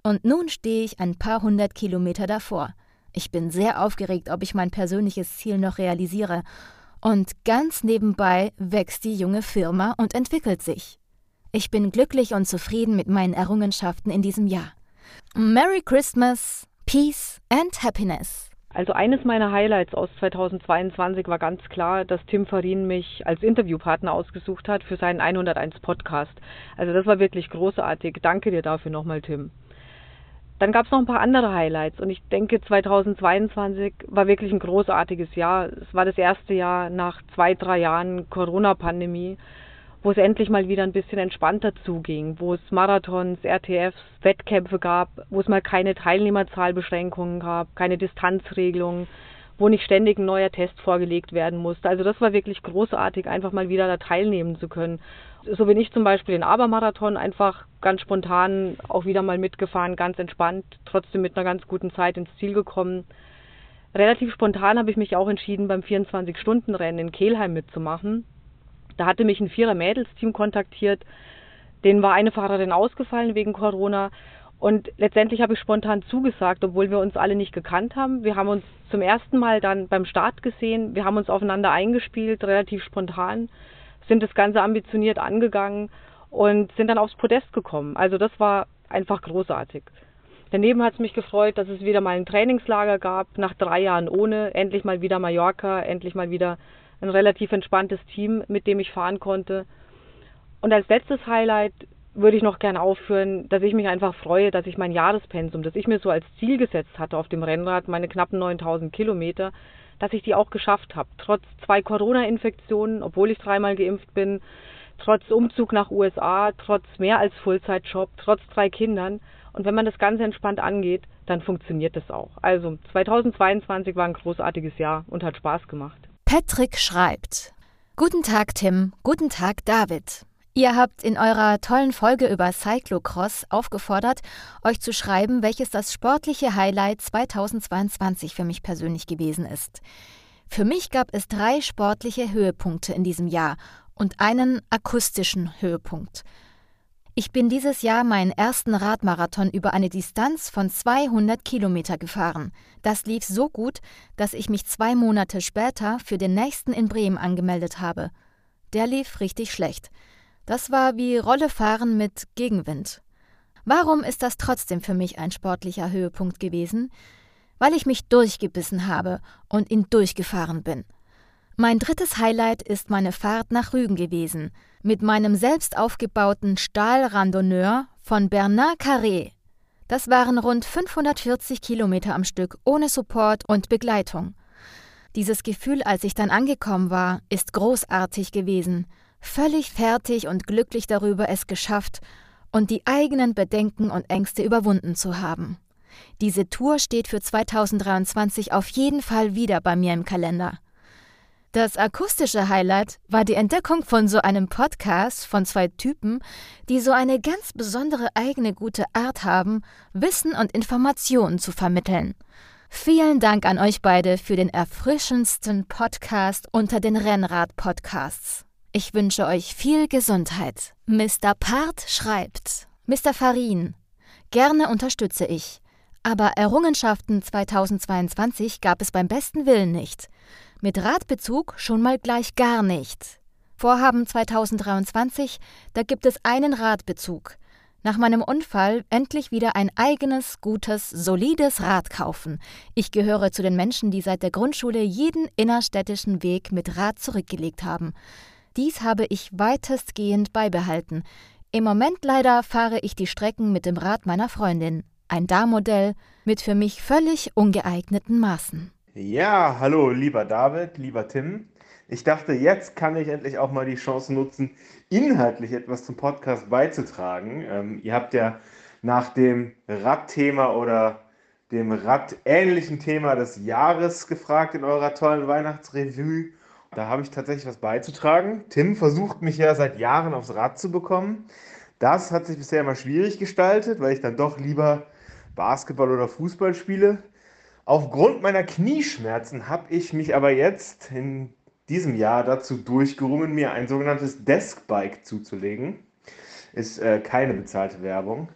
Und nun stehe ich ein paar hundert Kilometer davor. Ich bin sehr aufgeregt, ob ich mein persönliches Ziel noch realisiere. Und ganz nebenbei wächst die junge Firma und entwickelt sich. Ich bin glücklich und zufrieden mit meinen Errungenschaften in diesem Jahr. Merry Christmas, Peace and Happiness. Also eines meiner Highlights aus 2022 war ganz klar, dass Tim Farin mich als Interviewpartner ausgesucht hat für seinen 101 Podcast. Also das war wirklich großartig. Danke dir dafür nochmal, Tim. Dann gab es noch ein paar andere Highlights und ich denke 2022 war wirklich ein großartiges Jahr. Es war das erste Jahr nach zwei, drei Jahren Corona-Pandemie, wo es endlich mal wieder ein bisschen entspannter zuging, wo es Marathons, RTFs, Wettkämpfe gab, wo es mal keine Teilnehmerzahlbeschränkungen gab, keine Distanzregelungen, wo nicht ständig ein neuer Test vorgelegt werden musste. Also das war wirklich großartig, einfach mal wieder da teilnehmen zu können so bin ich zum Beispiel den Abermarathon einfach ganz spontan auch wieder mal mitgefahren, ganz entspannt, trotzdem mit einer ganz guten Zeit ins Ziel gekommen. Relativ spontan habe ich mich auch entschieden, beim 24-Stunden-Rennen in Kelheim mitzumachen. Da hatte mich ein Vierer-Mädels-Team kontaktiert. Denen war eine Fahrerin ausgefallen wegen Corona. Und letztendlich habe ich spontan zugesagt, obwohl wir uns alle nicht gekannt haben. Wir haben uns zum ersten Mal dann beim Start gesehen. Wir haben uns aufeinander eingespielt, relativ spontan sind das Ganze ambitioniert angegangen und sind dann aufs Podest gekommen. Also das war einfach großartig. Daneben hat es mich gefreut, dass es wieder mal ein Trainingslager gab, nach drei Jahren ohne, endlich mal wieder Mallorca, endlich mal wieder ein relativ entspanntes Team, mit dem ich fahren konnte. Und als letztes Highlight würde ich noch gerne aufführen, dass ich mich einfach freue, dass ich mein Jahrespensum, das ich mir so als Ziel gesetzt hatte auf dem Rennrad, meine knappen 9000 Kilometer, dass ich die auch geschafft habe. Trotz zwei Corona-Infektionen, obwohl ich dreimal geimpft bin, trotz Umzug nach USA, trotz mehr als Fullzeitjob, trotz drei Kindern. Und wenn man das Ganze entspannt angeht, dann funktioniert das auch. Also 2022 war ein großartiges Jahr und hat Spaß gemacht. Patrick schreibt. Guten Tag, Tim. Guten Tag, David. Ihr habt in eurer tollen Folge über Cyclocross aufgefordert, euch zu schreiben, welches das sportliche Highlight 2022 für mich persönlich gewesen ist. Für mich gab es drei sportliche Höhepunkte in diesem Jahr und einen akustischen Höhepunkt. Ich bin dieses Jahr meinen ersten Radmarathon über eine Distanz von 200 Kilometer gefahren. Das lief so gut, dass ich mich zwei Monate später für den nächsten in Bremen angemeldet habe. Der lief richtig schlecht. Das war wie Rollefahren mit Gegenwind. Warum ist das trotzdem für mich ein sportlicher Höhepunkt gewesen? Weil ich mich durchgebissen habe und ihn durchgefahren bin. Mein drittes Highlight ist meine Fahrt nach Rügen gewesen, mit meinem selbst aufgebauten Stahlrandonneur von Bernard Carré. Das waren rund 540 Kilometer am Stück ohne Support und Begleitung. Dieses Gefühl, als ich dann angekommen war, ist großartig gewesen völlig fertig und glücklich darüber, es geschafft und die eigenen Bedenken und Ängste überwunden zu haben. Diese Tour steht für 2023 auf jeden Fall wieder bei mir im Kalender. Das akustische Highlight war die Entdeckung von so einem Podcast von zwei Typen, die so eine ganz besondere eigene gute Art haben, Wissen und Informationen zu vermitteln. Vielen Dank an euch beide für den erfrischendsten Podcast unter den Rennrad-Podcasts. Ich wünsche euch viel Gesundheit. Mr. Part schreibt: Mr. Farin, gerne unterstütze ich. Aber Errungenschaften 2022 gab es beim besten Willen nicht. Mit Radbezug schon mal gleich gar nicht. Vorhaben 2023, da gibt es einen Radbezug. Nach meinem Unfall endlich wieder ein eigenes, gutes, solides Rad kaufen. Ich gehöre zu den Menschen, die seit der Grundschule jeden innerstädtischen Weg mit Rad zurückgelegt haben. Dies habe ich weitestgehend beibehalten. Im Moment leider fahre ich die Strecken mit dem Rad meiner Freundin. Ein Darmodell mit für mich völlig ungeeigneten Maßen. Ja, hallo, lieber David, lieber Tim. Ich dachte, jetzt kann ich endlich auch mal die Chance nutzen, inhaltlich etwas zum Podcast beizutragen. Ähm, ihr habt ja nach dem Radthema oder dem radähnlichen Thema des Jahres gefragt in eurer tollen Weihnachtsrevue. Da habe ich tatsächlich was beizutragen. Tim versucht mich ja seit Jahren aufs Rad zu bekommen. Das hat sich bisher immer schwierig gestaltet, weil ich dann doch lieber Basketball oder Fußball spiele. Aufgrund meiner Knieschmerzen habe ich mich aber jetzt in diesem Jahr dazu durchgerungen, mir ein sogenanntes Deskbike zuzulegen. Ist äh, keine bezahlte Werbung.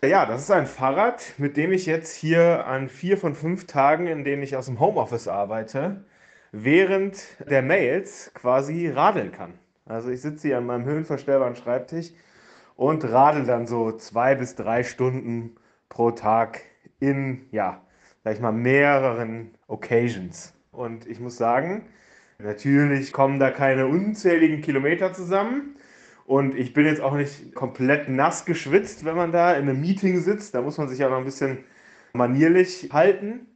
Ja, das ist ein Fahrrad, mit dem ich jetzt hier an vier von fünf Tagen, in denen ich aus dem Homeoffice arbeite, während der Mails quasi radeln kann. Also ich sitze hier an meinem höhenverstellbaren Schreibtisch und radel dann so zwei bis drei Stunden pro Tag in, ja, sag ich mal, mehreren Occasions. Und ich muss sagen, natürlich kommen da keine unzähligen Kilometer zusammen. Und ich bin jetzt auch nicht komplett nass geschwitzt, wenn man da in einem Meeting sitzt. Da muss man sich ja noch ein bisschen manierlich halten.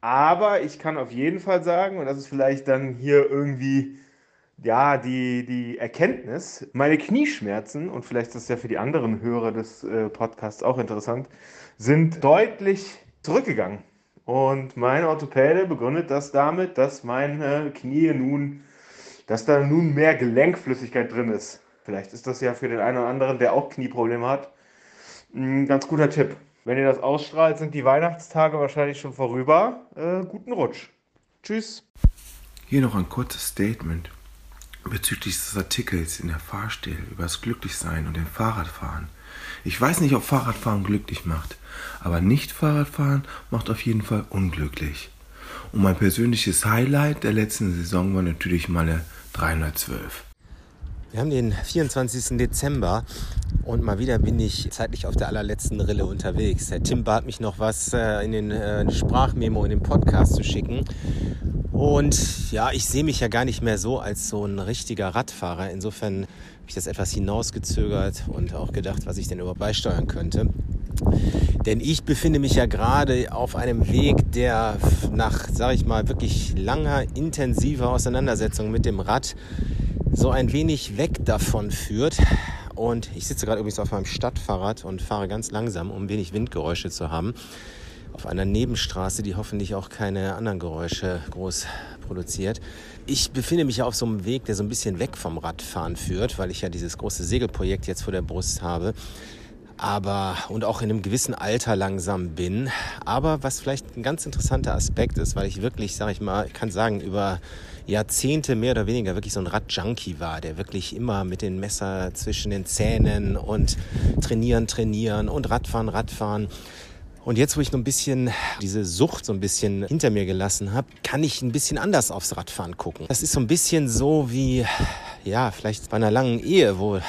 Aber ich kann auf jeden Fall sagen, und das ist vielleicht dann hier irgendwie ja, die, die Erkenntnis, meine Knieschmerzen, und vielleicht ist das ja für die anderen Hörer des äh, Podcasts auch interessant, sind deutlich zurückgegangen. Und mein Orthopäde begründet das damit, dass meine Knie nun, dass da nun mehr Gelenkflüssigkeit drin ist. Vielleicht ist das ja für den einen oder anderen, der auch Knieprobleme hat, ein ganz guter Tipp. Wenn ihr das ausstrahlt, sind die Weihnachtstage wahrscheinlich schon vorüber. Äh, guten Rutsch. Tschüss. Hier noch ein kurzes Statement bezüglich des Artikels in der Fahrstil über das Glücklichsein und dem Fahrradfahren. Ich weiß nicht, ob Fahrradfahren glücklich macht, aber nicht Fahrradfahren macht auf jeden Fall unglücklich. Und mein persönliches Highlight der letzten Saison war natürlich meine 312. Wir haben den 24. Dezember und mal wieder bin ich zeitlich auf der allerletzten Rille unterwegs. Der Tim bat mich noch was äh, in den äh, Sprachmemo, in den Podcast zu schicken. Und ja, ich sehe mich ja gar nicht mehr so als so ein richtiger Radfahrer. Insofern ich das etwas hinausgezögert und auch gedacht, was ich denn überhaupt beisteuern könnte. Denn ich befinde mich ja gerade auf einem Weg, der nach, sage ich mal, wirklich langer, intensiver Auseinandersetzung mit dem Rad so ein wenig weg davon führt. Und ich sitze gerade übrigens auf meinem Stadtfahrrad und fahre ganz langsam, um wenig Windgeräusche zu haben. Auf einer Nebenstraße, die hoffentlich auch keine anderen Geräusche groß produziert. Ich befinde mich ja auf so einem Weg, der so ein bisschen weg vom Radfahren führt, weil ich ja dieses große Segelprojekt jetzt vor der Brust habe aber und auch in einem gewissen Alter langsam bin. Aber was vielleicht ein ganz interessanter Aspekt ist, weil ich wirklich, sage ich mal, ich kann sagen, über Jahrzehnte mehr oder weniger wirklich so ein Radjunkie war, der wirklich immer mit dem Messer zwischen den Zähnen und trainieren, trainieren und Radfahren, Radfahren. Und jetzt, wo ich noch ein bisschen diese Sucht so ein bisschen hinter mir gelassen habe, kann ich ein bisschen anders aufs Radfahren gucken. Das ist so ein bisschen so wie, ja, vielleicht bei einer langen Ehe, wo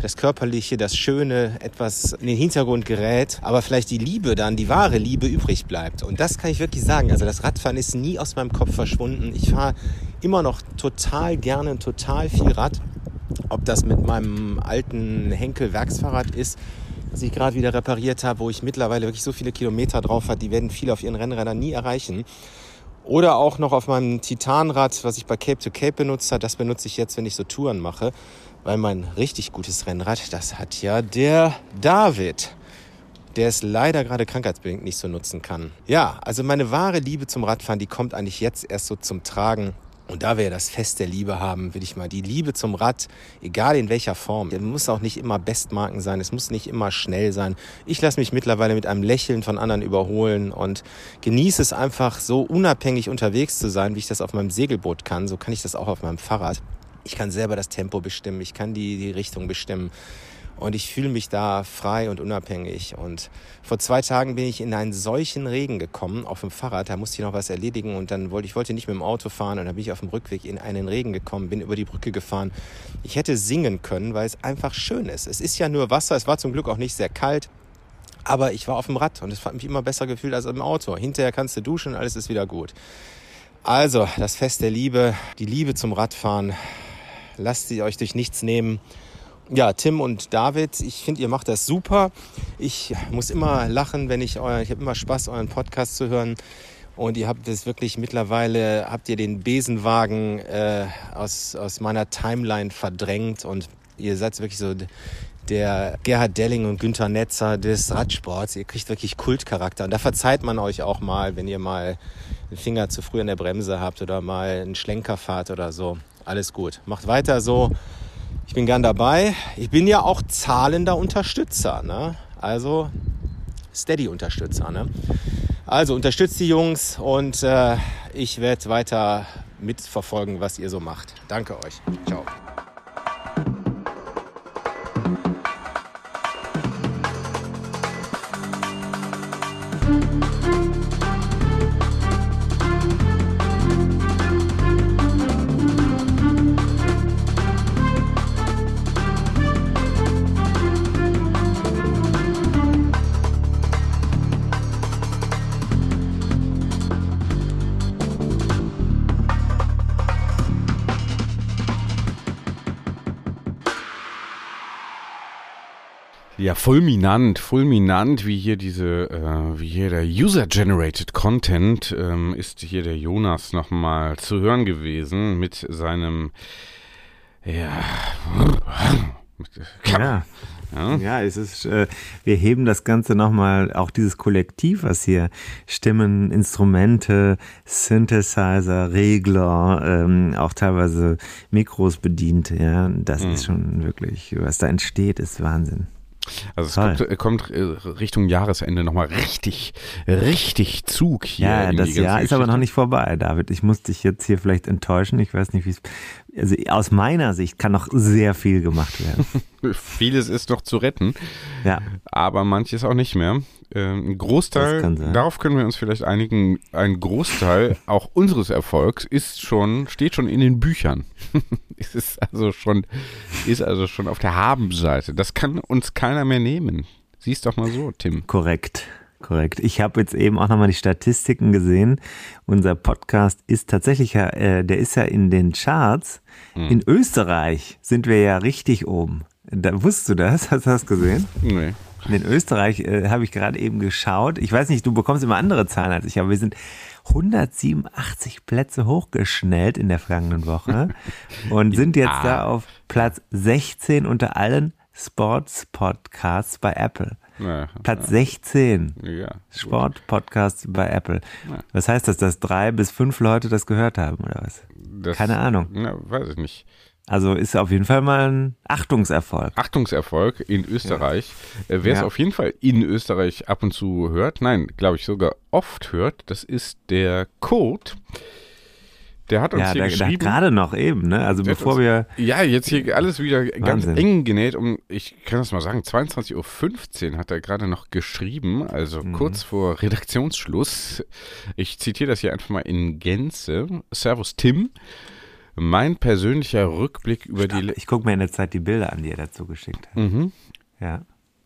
das Körperliche, das Schöne etwas in den Hintergrund gerät, aber vielleicht die Liebe dann, die wahre Liebe übrig bleibt. Und das kann ich wirklich sagen. Also das Radfahren ist nie aus meinem Kopf verschwunden. Ich fahre immer noch total gerne, total viel Rad. Ob das mit meinem alten Henkel-Werksfahrrad ist, das ich gerade wieder repariert habe, wo ich mittlerweile wirklich so viele Kilometer drauf habe, die werden viele auf ihren Rennrädern nie erreichen. Oder auch noch auf meinem Titanrad, was ich bei Cape to Cape benutzt habe. Das benutze ich jetzt, wenn ich so Touren mache. Weil mein richtig gutes Rennrad, das hat ja der David, der es leider gerade krankheitsbedingt nicht so nutzen kann. Ja, also meine wahre Liebe zum Radfahren, die kommt eigentlich jetzt erst so zum Tragen. Und da wir ja das Fest der Liebe haben, will ich mal die Liebe zum Rad, egal in welcher Form, es muss auch nicht immer Bestmarken sein, es muss nicht immer schnell sein. Ich lasse mich mittlerweile mit einem Lächeln von anderen überholen und genieße es einfach so unabhängig unterwegs zu sein, wie ich das auf meinem Segelboot kann. So kann ich das auch auf meinem Fahrrad. Ich kann selber das Tempo bestimmen, ich kann die, die Richtung bestimmen. Und ich fühle mich da frei und unabhängig. Und vor zwei Tagen bin ich in einen solchen Regen gekommen auf dem Fahrrad. Da musste ich noch was erledigen und dann wollte ich wollte nicht mit dem Auto fahren und dann bin ich auf dem Rückweg in einen Regen gekommen, bin über die Brücke gefahren. Ich hätte singen können, weil es einfach schön ist. Es ist ja nur Wasser. Es war zum Glück auch nicht sehr kalt. Aber ich war auf dem Rad und es hat mich immer besser gefühlt als im Auto. Hinterher kannst du duschen, alles ist wieder gut. Also, das Fest der Liebe, die Liebe zum Radfahren, lasst sie euch durch nichts nehmen. Ja, Tim und David, ich finde, ihr macht das super. Ich muss immer lachen, wenn ich euer, ich habe immer Spaß, euren Podcast zu hören. Und ihr habt es wirklich mittlerweile, habt ihr den Besenwagen äh, aus, aus meiner Timeline verdrängt und ihr seid wirklich so der Gerhard Delling und Günther Netzer des Radsports. Ihr kriegt wirklich Kultcharakter. Und da verzeiht man euch auch mal, wenn ihr mal den Finger zu früh an der Bremse habt oder mal einen Schlenker fahrt oder so. Alles gut. Macht weiter so. Ich bin gern dabei. Ich bin ja auch zahlender Unterstützer, ne? Also Steady-Unterstützer, ne? Also unterstützt die Jungs und äh, ich werde weiter mitverfolgen, was ihr so macht. Danke euch. Ciao. Ja, fulminant, fulminant, wie hier diese, äh, wie hier der User-Generated Content, ähm, ist hier der Jonas nochmal zu hören gewesen mit seinem, ja, Ja. Ja. ja, es ist, äh, wir heben das Ganze nochmal, auch dieses Kollektiv, was hier Stimmen, Instrumente, Synthesizer, Regler, ähm, auch teilweise Mikros bedient, ja, das Mhm. ist schon wirklich, was da entsteht, ist Wahnsinn. Also es Toll. kommt, äh, äh, Richtung Jahresende nochmal richtig, richtig Zug hier. Ja, das Jahr ist aber noch nicht vorbei, David. Ich muss dich jetzt hier vielleicht enttäuschen. Ich weiß nicht, wie es. Also aus meiner Sicht kann noch sehr viel gemacht werden. [LAUGHS] Vieles ist noch zu retten. Ja. Aber manches auch nicht mehr. Ähm, ein Großteil, kann darauf können wir uns vielleicht einigen, ein Großteil auch unseres Erfolgs ist schon, steht schon in den Büchern. [LAUGHS] es ist also schon, ist also schon auf der Habenseite. Das kann uns keiner mehr nehmen. Siehst doch mal so, Tim. Korrekt. Korrekt. Ich habe jetzt eben auch nochmal die Statistiken gesehen. Unser Podcast ist tatsächlich ja, äh, der ist ja in den Charts. Hm. In Österreich sind wir ja richtig oben. Da, wusstest du das? Hast du das gesehen? Nee. In Österreich äh, habe ich gerade eben geschaut. Ich weiß nicht, du bekommst immer andere Zahlen als ich, aber wir sind 187 Plätze hochgeschnellt in der vergangenen Woche [LAUGHS] und sind jetzt Ja. da auf Platz 16 unter allen Sports-Podcasts bei Apple. Ja, Platz 16. Ja. Sport-Podcasts bei Apple. Ja. Was heißt das, dass drei bis fünf Leute das gehört haben oder was? Das- Keine Ahnung. Na, weiß ich nicht. Also ist auf jeden Fall mal ein Achtungserfolg. Achtungserfolg in Österreich. Äh, Wer es Ja. auf jeden Fall in Österreich ab und zu hört, nein, glaube ich sogar oft hört, das ist der Code. Der hat uns Ja, hier da, geschrieben. gerade noch eben, ne? Also Der bevor uns- wir. Ja, jetzt hier alles wieder ganz Wahnsinn. eng genäht. Um, ich kann das mal sagen, 22.15 Uhr hat er gerade noch geschrieben, also Mhm. kurz vor Redaktionsschluss. Ich zitiere das hier einfach mal in Gänze. Servus Tim. Mein persönlicher Rückblick über die. Le- Ich gucke mir in der Zeit die Bilder an, die er dazu geschickt hat. Mhm. Ja.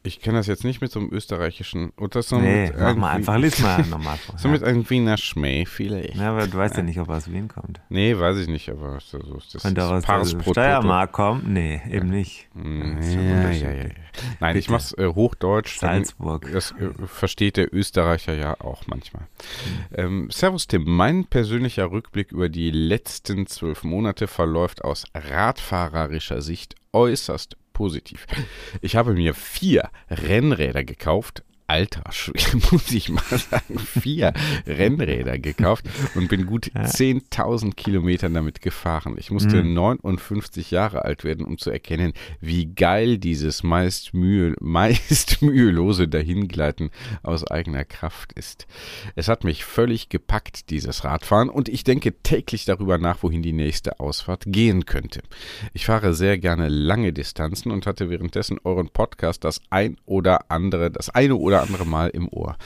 Ich kann das jetzt nicht mit so einem österreichischen. Oder so Nee, mach mal einfach, lies mal [LAUGHS] nochmal vor. So mit einem Wiener Schmäh vielleicht. Ja, aber du weißt ja nicht, ob er aus Wien kommt. Nee, weiß ich nicht, aber so, das Könnte ist aus Steiermark kommen? Nee, eben nicht. Ja, ja, ja. Nein, ich mach's äh, Hochdeutsch. Salzburg. Das äh, versteht der Österreicher ja auch manchmal. Mhm. Ähm, Servus Tim, mein persönlicher Rückblick über die letzten zwölf Monate verläuft aus radfahrerischer Sicht äußerst positiv. Ich habe mir vier Rennräder gekauft. Alter, [LAUGHS] Schwede, muss ich mal sagen, vier Rennräder gekauft und bin gut 10.000 Kilometer damit gefahren. Ich musste Mhm. 59 Jahre alt werden, um zu erkennen, wie geil dieses meist, mühe, [LAUGHS] meist mühelose Dahingleiten aus eigener Kraft ist. Es hat mich völlig gepackt, dieses Radfahren, und ich denke täglich darüber nach, wohin die nächste Ausfahrt gehen könnte. Ich fahre sehr gerne lange Distanzen und hatte währenddessen euren Podcast das ein oder andere, das eine oder andere Mal im Ohr.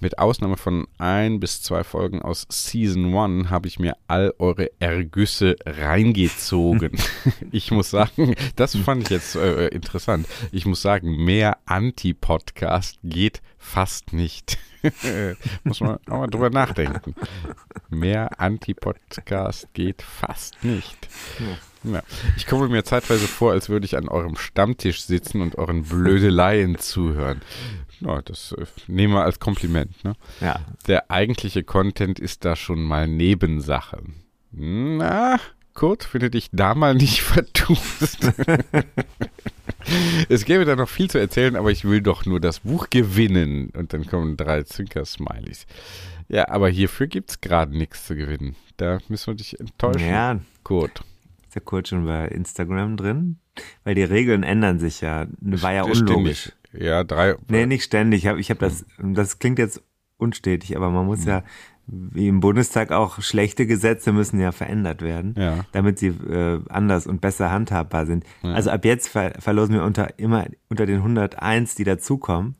Mit Ausnahme von ein bis zwei Folgen aus Season 1 habe ich mir all eure Ergüsse reingezogen. [LAUGHS] ich muss sagen, das fand ich jetzt äh, interessant. Ich muss sagen, mehr Anti-Podcast geht fast nicht. [LAUGHS] muss man auch mal drüber nachdenken. Mehr Anti-Podcast geht fast nicht. Ja. Ich komme mir zeitweise vor, als würde ich an eurem Stammtisch sitzen und euren Blödeleien zuhören. Ja, das äh, nehmen wir als Kompliment. Ne? Ja. Der eigentliche Content ist da schon mal Nebensache. Na, Kurt, wenn du dich da mal nicht [LAUGHS] vertust. es gäbe da noch viel zu erzählen, aber ich will doch nur das Buch gewinnen. Und dann kommen drei Zwinker-Smileys. Ja, aber hierfür gibt es gerade nichts zu gewinnen. Da müssen wir dich enttäuschen. Ja. Kurt. Ist der Kurt schon bei Instagram drin? weil die Regeln ändern sich ja. War ja unlogisch. Ja, drei. Nee, nicht ständig. Ich habe ich hab das, das klingt jetzt unstetig, aber man muss ja, wie im Bundestag auch, schlechte Gesetze müssen ja verändert werden, Ja. damit sie äh, anders und besser handhabbar sind. Ja. Also ab jetzt ver verlosen wir unter immer unter den 101, die dazukommen,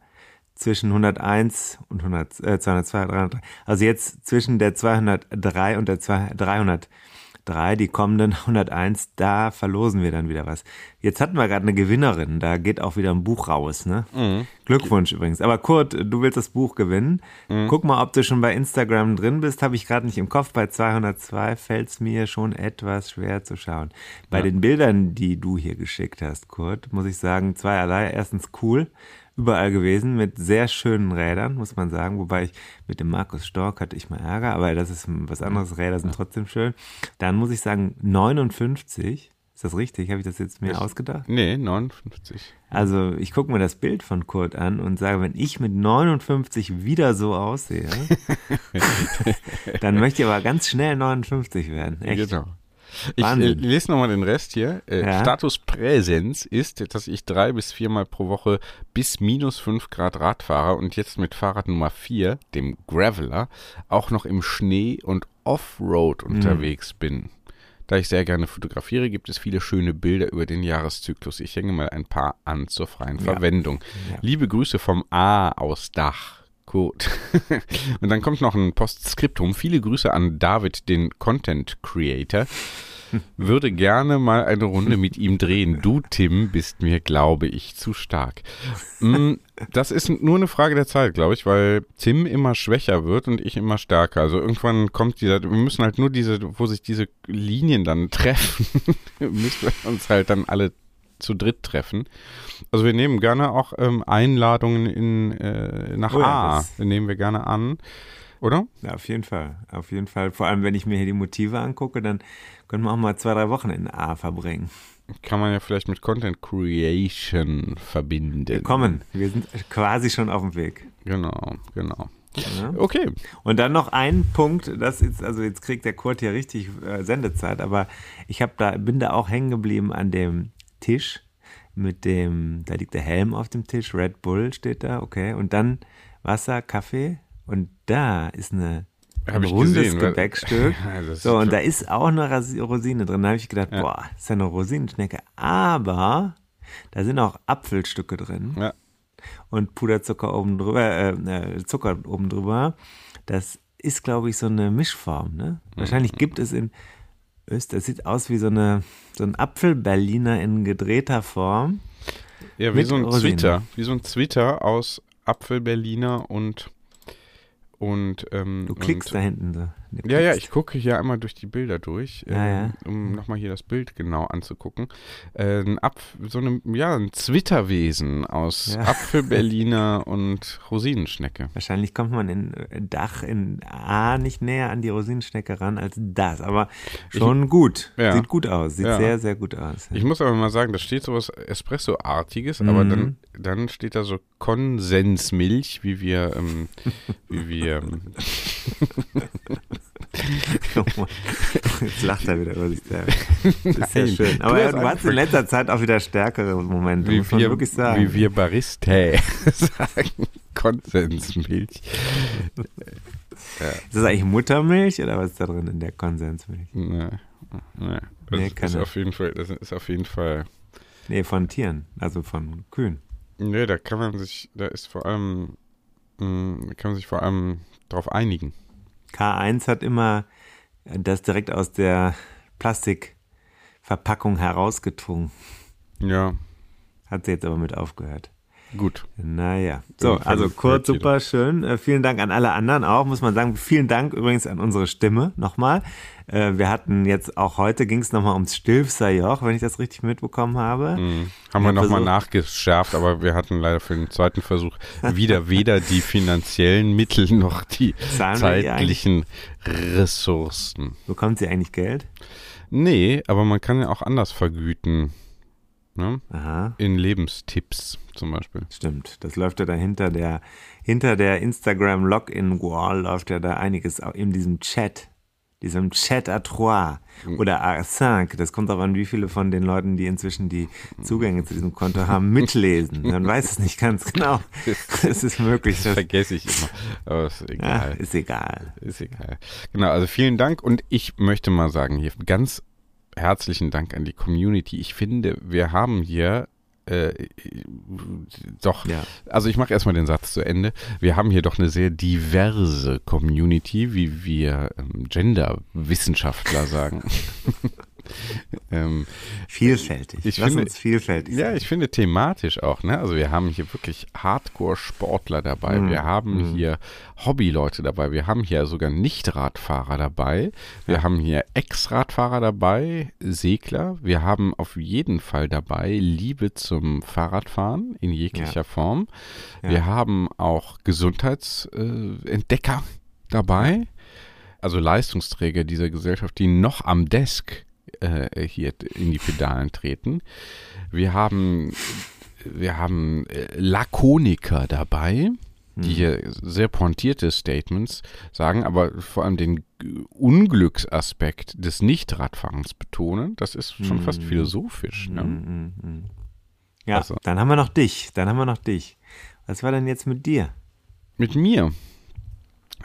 zwischen 101 und 100, äh, 202, 303. Also jetzt zwischen der 203 und der 2, 303, die kommenden 101, da verlosen wir dann wieder was. Jetzt hatten wir gerade eine Gewinnerin, da geht auch wieder ein Buch raus, ne? Mhm. Glückwunsch übrigens. Aber Kurt, du willst das Buch gewinnen. Mhm. Guck mal, ob du schon bei Instagram drin bist. Habe ich gerade nicht im Kopf. Bei 202 fällt es mir schon etwas schwer zu schauen. Bei Ja. den Bildern, die du hier geschickt hast, Kurt, muss ich sagen, zweierlei. Erstens cool, überall gewesen, mit sehr schönen Rädern, muss man sagen. Wobei ich mit dem Markus Stork hatte ich mal Ärger, aber das ist was anderes. Räder sind trotzdem schön. Dann muss ich sagen, 59. Ist das richtig? Habe ich das jetzt mir Ich- ausgedacht? Nee, 59. Also ich gucke mir das Bild von Kurt an und sage, wenn ich mit 59 wieder so aussehe, [LAUGHS] dann möchte ich aber ganz schnell 59 werden. Echt. Genau. Ich äh, lese nochmal den Rest hier. Äh, Ja. Status Präsens ist, dass ich drei bis viermal pro Woche bis minus fünf Grad Rad fahre und jetzt mit Fahrrad Nummer vier, dem Graveler, auch noch im Schnee und Offroad Mhm. unterwegs bin. Da ich sehr gerne fotografiere, gibt es viele schöne Bilder über den Jahreszyklus. Ich hänge mal ein paar an zur freien Ja. Verwendung. Ja. Liebe Grüße vom A aus Dach. Gut. [LAUGHS] Und dann kommt noch ein Postskriptum. Viele Grüße an David, den Content Creator. Würde gerne mal eine Runde mit ihm drehen. Du, Tim, bist mir, glaube ich, zu stark. Mm, Das ist nur eine Frage der Zeit, glaube ich, weil Tim immer schwächer wird und ich immer stärker. Also irgendwann kommt dieser, wir müssen halt nur diese, wo sich diese Linien dann [LAUGHS] treffen, müssen wir uns halt dann alle zu dritt treffen. Also wir nehmen gerne auch ähm, Einladungen in, äh, nach Oh ja, A. nehmen wir gerne an. Oder? Ja, auf jeden Fall. Auf jeden Fall. Vor allem, wenn ich mir hier die Motive angucke, dann können wir auch mal zwei, drei Wochen in A verbringen. Kann man ja vielleicht mit Content Creation verbinden. Wir kommen. Wir sind quasi schon auf dem Weg. Genau, genau. Ja. Okay. Und dann noch ein Punkt, das ist, also jetzt kriegt der Kurt hier richtig äh, Sendezeit, aber ich hab da, bin da auch hängen geblieben an dem Tisch mit dem, da liegt der Helm auf dem Tisch, Red Bull steht da, okay, und dann Wasser, Kaffee und da ist eine ein rundes gesehen, Gebäckstück. [LAUGHS] Ja, so, und da ist auch eine Rosine drin. Da habe ich gedacht, Ja. boah, ist ja eine Rosinenschnecke. Aber da sind auch Apfelstücke drin. Ja. Und Puderzucker oben drüber, äh, äh, Zucker oben drüber. Das ist, glaube ich, so eine Mischform. Ne? Wahrscheinlich Mhm. gibt es in Österreich, das sieht aus wie so, eine, so ein Apfelberliner in gedrehter Form. Ja, wie so ein Rosinen. Zwitter. Wie so ein Zwitter aus Apfelberliner und und ähm, Du klickst und, da hinten so. Du Ja, ja, ich gucke hier einmal durch die Bilder durch, Ja, ähm, ja. um nochmal hier das Bild genau anzugucken. Äh, ein Apf so eine, ja, ein Zwitterwesen aus Ja. Apfelberliner [LAUGHS] und Rosinenschnecke. Wahrscheinlich kommt man in äh, Dach in A nicht näher an die Rosinenschnecke ran als das, aber schon Ich- gut. Ja. Sieht gut aus, sieht sehr, sehr gut aus. Ich muss aber mal sagen, da steht sowas Espresso-artiges, aber Mhm. dann, dann steht da so Konsensmilch, wie wir, ähm, [LAUGHS] wie wir, ähm, Jetzt lacht er wieder über sich selbst. Ist ja schön. du Aber hast du hast in letzter Zeit auch wieder stärkere Momente, wie muss man wir, wirklich sagen. wie wir Barista [LAUGHS] sagen, Konsensmilch. ja. Ist das eigentlich Muttermilch oder was ist da drin in der Konsensmilch? Nee, nee. Das Nee, ist auf jeden Fall, das ist auf jeden Fall. Nee, von Tieren, also von Kühen. Nee, da kann man sich, da ist vor allem, mh, da kann man sich vor allem drauf einigen. K1 hat immer das direkt aus der Plastikverpackung herausgetrunken. Ja. Hat sie jetzt aber mit aufgehört. Gut. Naja. So, also für super schön. Äh, vielen Dank an alle anderen auch, muss man sagen. Vielen Dank übrigens an unsere Stimme nochmal. Äh, wir hatten jetzt auch heute, ging es nochmal ums Stilfser Joch, wenn ich das richtig mitbekommen habe. Mhm. Haben wir nochmal nachgeschärft, aber wir hatten leider für den zweiten Versuch wieder weder die finanziellen Mittel noch die zeitlichen Ressourcen. Bekommt sie eigentlich Geld? Nee, aber man kann ja auch anders vergüten. Ne? In Lebenstipps zum Beispiel. Stimmt, das läuft ja da hinter der, hinter der Instagram-Login-Wall läuft ja da einiges auch in diesem Chat. Diesem Chat à trois Mhm. oder à cinq. Das kommt darauf an, wie viele von den Leuten, die inzwischen die Zugänge zu diesem Konto haben, [LAUGHS] mitlesen. Man weiß es nicht ganz genau. [LAUGHS] Es ist möglich. Das vergesse ich immer. Aber ist egal. Ach, ist egal. Ist egal. Genau, also vielen Dank und ich möchte mal sagen hier ganz herzlichen Dank an die Community. Ich finde, wir haben hier äh, doch, also ich mache erstmal den Satz zu Ende. Wir haben hier doch eine sehr diverse Community, wie wir ähm, Gender-Wissenschaftler sagen. [LAUGHS] ähm, Vielfältig. Ich Lass finde, uns vielfältig Ja, ich finde thematisch auch. Ne? Also wir haben hier wirklich Hardcore-Sportler dabei. Mhm. Wir haben Mhm. hier Hobbyleute dabei. Wir haben hier sogar Nicht-Radfahrer dabei. Wir haben hier Ex-Radfahrer dabei, Segler. Wir haben auf jeden Fall dabei Liebe zum Fahrradfahren in jeglicher Ja. Form. Ja. Wir haben auch Gesundheitsentdecker dabei. Also Leistungsträger dieser Gesellschaft, die noch am Desk äh, hier in die Pedalen treten. Wir haben, wir haben äh, Lakoniker dabei, die hier sehr pointierte Statements sagen, aber vor allem den Unglücksaspekt des Nichtradfahrens betonen. Das ist schon fast Mhm. philosophisch. Ne? Mhm, mhm. Ja, Also. dann haben wir noch dich. Dann haben wir noch dich. Was war denn jetzt mit dir? Mit mir?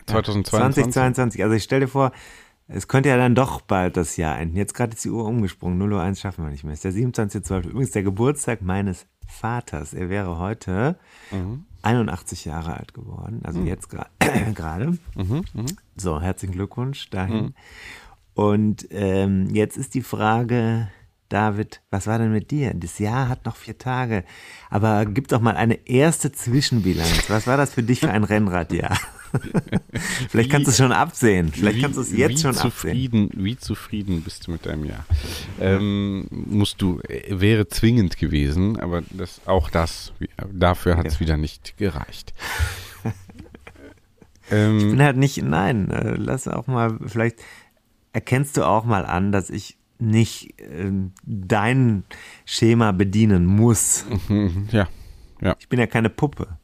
2022. 2022. Also ich stell dir vor, es könnte ja dann doch bald das Jahr enden. Jetzt gerade ist die Uhr umgesprungen. 0 Uhr 1 schaffen wir nicht mehr. Es ist der 27.12. Übrigens der Geburtstag meines Vaters. Er wäre heute Mhm. 81 Jahre alt geworden. Also Mhm. jetzt [CLEARS THROAT] gerade. Mhm, mhm. So, herzlichen Glückwunsch dahin. Mhm. Und ähm, jetzt ist die Frage, David, was war denn mit dir? Das Jahr hat noch vier Tage. Aber gib doch mal eine erste Zwischenbilanz. Was war das für dich für ein [LAUGHS] Rennradjahr? [LAUGHS] Vielleicht kannst du es schon absehen. Vielleicht Wie- kannst du es jetzt schon zufrieden, Wie zufrieden bist du mit deinem Jahr? Ähm, musst du, äh, wäre zwingend gewesen, aber das, auch das, dafür hat es wieder nicht gereicht. [LAUGHS] Ähm, Ich bin halt nicht, nein, äh, lass auch mal, vielleicht erkennst du auch mal an, dass ich nicht ähm, dein Schema bedienen muss. [LAUGHS] Ja, ja. Ich bin ja keine Puppe.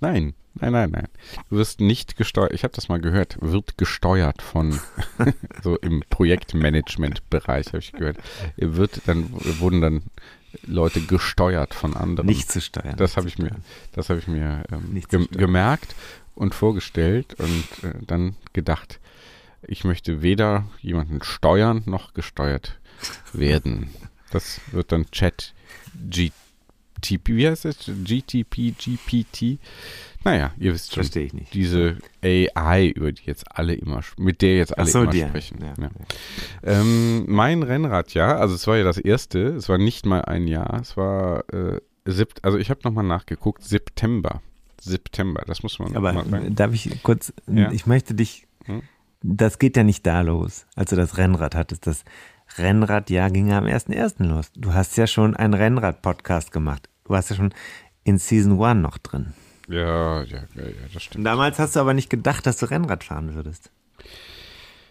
Nein, nein, nein, nein. Du wirst nicht gesteuert, ich habe das mal gehört, wird gesteuert von, [LAUGHS] so im Projektmanagement-Bereich habe ich gehört, wird dann, wurden dann Leute gesteuert von anderen. Nicht zu steuern, Das habe ich mir, das habe ich mir ähm, gem gemerkt und vorgestellt und äh, dann gedacht, ich möchte weder jemanden steuern noch gesteuert werden. Das wird dann Chat GTP, wie heißt das? GTP, GPT? Naja, ihr wisst schon. Verstehe ich nicht. Diese AI, über die jetzt alle immer, mit der jetzt alle so, immer die, sprechen. ja. Ja. Ähm, mein Rennradjahr, also es war ja das erste, es war nicht mal ein Jahr, es war, äh, Sept also ich habe nochmal nachgeguckt, September. September, das muss man Aber darf ich kurz, Ja. ich möchte dich, Hm? das geht ja nicht da los, als du das Rennrad hattest. Das Rennradjahr ging ja am 1.1. los. Du hast ja schon einen Rennrad-Podcast gemacht. Du warst ja schon in Season 1 noch drin. Ja, ja, ja, ja, das stimmt. damals hast du aber nicht gedacht, dass du Rennrad fahren würdest.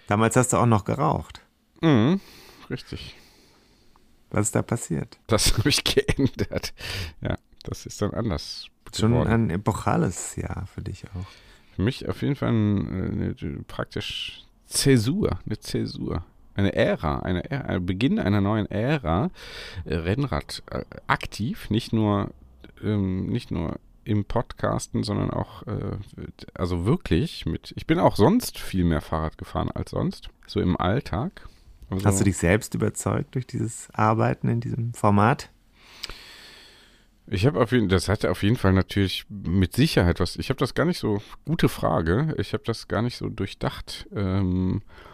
Damals hast du auch noch geraucht. Mhm, richtig. Was ist da passiert? Das [LAUGHS] habe ich geändert. Ja, das ist dann anders. Schon geworden. ein epochales Jahr für dich auch. Für mich auf jeden Fall ein, äh, eine, praktisch Zäsur, eine Zäsur. Eine Ära, eine Ära, ein Beginn einer neuen Ära. Äh, Rennrad äh, aktiv, nicht nur, ähm, nicht nur im Podcasten, sondern auch, äh, also wirklich mit, ich bin auch sonst viel mehr Fahrrad gefahren als sonst, so im Alltag. Also, Hast du dich selbst überzeugt durch dieses Arbeiten in diesem Format? Ich habe auf jeden, das hatte auf jeden Fall natürlich mit Sicherheit was. Ich habe das gar nicht so gute Frage. Ich habe das gar nicht so durchdacht. Ähm, äh,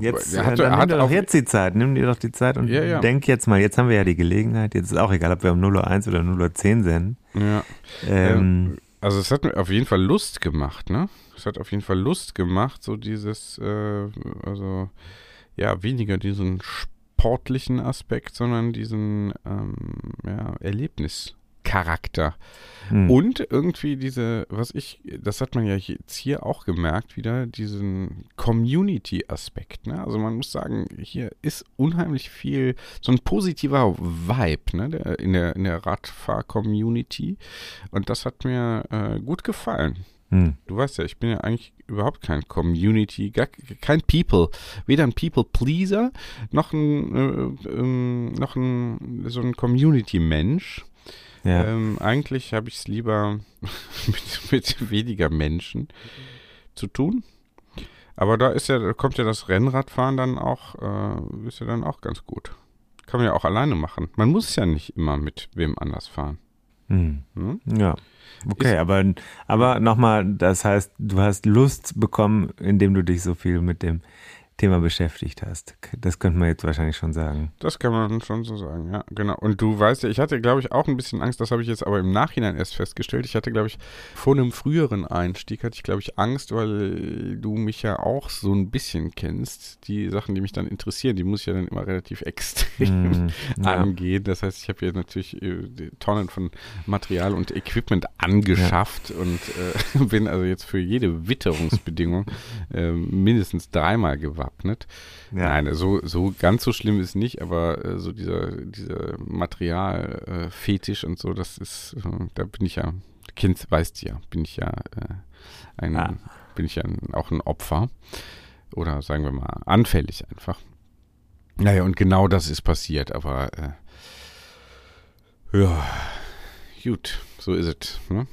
Jetzt, er äh, hatte- dann er nimm hat dir doch jetzt die Zeit. Nimm dir doch die Zeit und Ja, ja. denk jetzt mal. Jetzt haben wir ja die Gelegenheit. Jetzt ist auch egal, ob wir um 0.01 oder 0.10 senden. Ja. Ähm, also es hat mir auf jeden Fall Lust gemacht, ne? Es hat auf jeden Fall Lust gemacht, so dieses, äh, also ja, weniger diesen sportlichen Aspekt, sondern diesen ähm, ja, Erlebnischarakter. Hm. Und irgendwie diese, was ich, das hat man ja jetzt hier auch gemerkt, wieder diesen Community-Aspekt. Ne? Also man muss sagen, hier ist unheimlich viel, so ein positiver Vibe ne? der, in der, in der Radfahr-Community. Und das hat mir äh, gut gefallen. Hm. Du weißt ja, ich bin ja eigentlich überhaupt kein Community, gar, kein People, weder ein People-Pleaser noch ein, äh, ähm, noch ein so ein Community-Mensch. Ja. Ähm, eigentlich habe ich es lieber [LAUGHS] mit, mit, weniger Menschen zu tun. Aber da ist ja, da kommt ja das Rennradfahren dann auch, äh, ist ja dann auch ganz gut. Kann man ja auch alleine machen. Man muss ja nicht immer mit wem anders fahren. Hm. Hm? Ja. Okay, ist, aber, aber nochmal, das heißt, du hast Lust bekommen, indem du dich so viel mit dem Thema beschäftigt hast. Das könnte man jetzt wahrscheinlich schon sagen. Das kann man schon so sagen, ja, genau. Und du weißt ja, ich hatte, glaube ich, auch ein bisschen Angst, das habe ich jetzt aber im Nachhinein erst festgestellt. Ich hatte, glaube ich, vor einem früheren Einstieg hatte ich, glaube ich, Angst, weil du mich ja auch so ein bisschen kennst. Die Sachen, die mich dann interessieren, die muss ich ja dann immer relativ [LAUGHS] extrem mm, ja. angehen. Das heißt, ich habe hier natürlich äh, Tonnen von Material und Equipment angeschafft ja. und äh, [LAUGHS] bin also jetzt für jede Witterungsbedingung äh, mindestens dreimal gewartet gewappnet. Ja. Nein, so, so ganz so schlimm ist nicht, aber äh, so dieser, dieser Materialfetisch äh, und so, das ist, äh, da bin ich ja, Kind weißt ja, bin ich ja äh, ein, ja. bin ich ja auch ein Opfer. Oder sagen wir mal, anfällig einfach. Naja, und genau das ist passiert, aber äh, ja, gut, so ist es. Ne?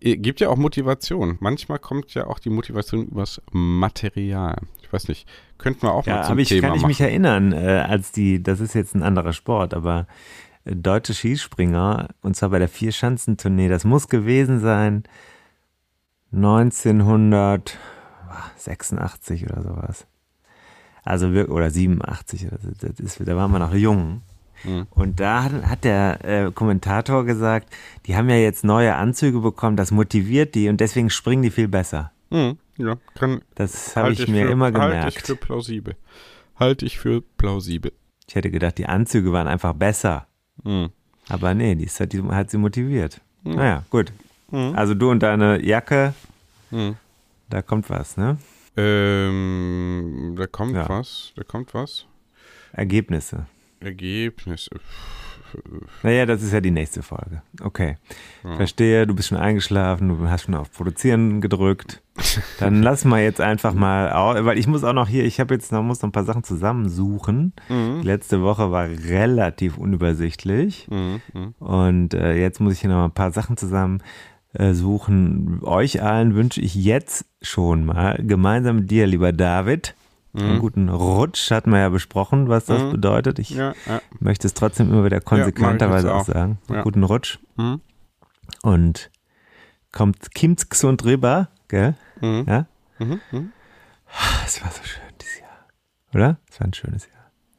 Gibt ja auch Motivation. Manchmal kommt ja auch die Motivation übers Material. Ich weiß nicht, könnten wir auch ja, mal zum aber ich, Thema kann ich machen. mich erinnern, äh, als die, das ist jetzt ein anderer Sport, aber äh, deutsche Skispringer, und zwar bei der Vierschanzentournee, das muss gewesen sein 1986 oder sowas. Also oder 87 oder so. Das ist, da waren wir noch jung. Mhm. Und da hat, hat der äh, Kommentator gesagt, die haben ja jetzt neue Anzüge bekommen, das motiviert die und deswegen springen die viel besser. Mhm. Ja, kann. Das habe ich, ich, mir für, immer gemerkt. Halte ich für plausibel. Halte ich für plausibel. Ich hätte gedacht, die Anzüge waren einfach besser. Mhm. Aber nee, die, hat, die hat sie motiviert. Mhm. Naja, gut. Mhm. Also du und deine Jacke, mhm. da kommt was, ne? Ähm, da kommt ja. was. Da kommt was. Ergebnisse. Ergebnisse. Naja, das ist ja die nächste Folge. Okay. Ja. Verstehe, du bist schon eingeschlafen, du hast schon auf Produzieren gedrückt. [LAUGHS] Dann lass mal jetzt einfach mal, weil ich muss auch noch hier, ich habe jetzt noch, muss noch ein paar Sachen zusammensuchen. Mhm. Letzte Woche war relativ unübersichtlich. Mhm. mhm. Und äh, jetzt muss ich hier noch ein paar Sachen zusammen äh, suchen. Euch allen wünsche ich jetzt schon mal, gemeinsam mit dir, lieber David. Einen guten Rutsch hatten wir ja besprochen, was das mhm. bedeutet. Ich ja, ja. möchte es trotzdem immer wieder konsequenterweise ja, auch. auch. sagen. Guten Rutsch. Mhm. Und kommt Kim's gesund rüber, gell? Mhm. Ja? Mhm, mhm. Es war so schön dieses Jahr. Oder? Es war ein schönes Jahr.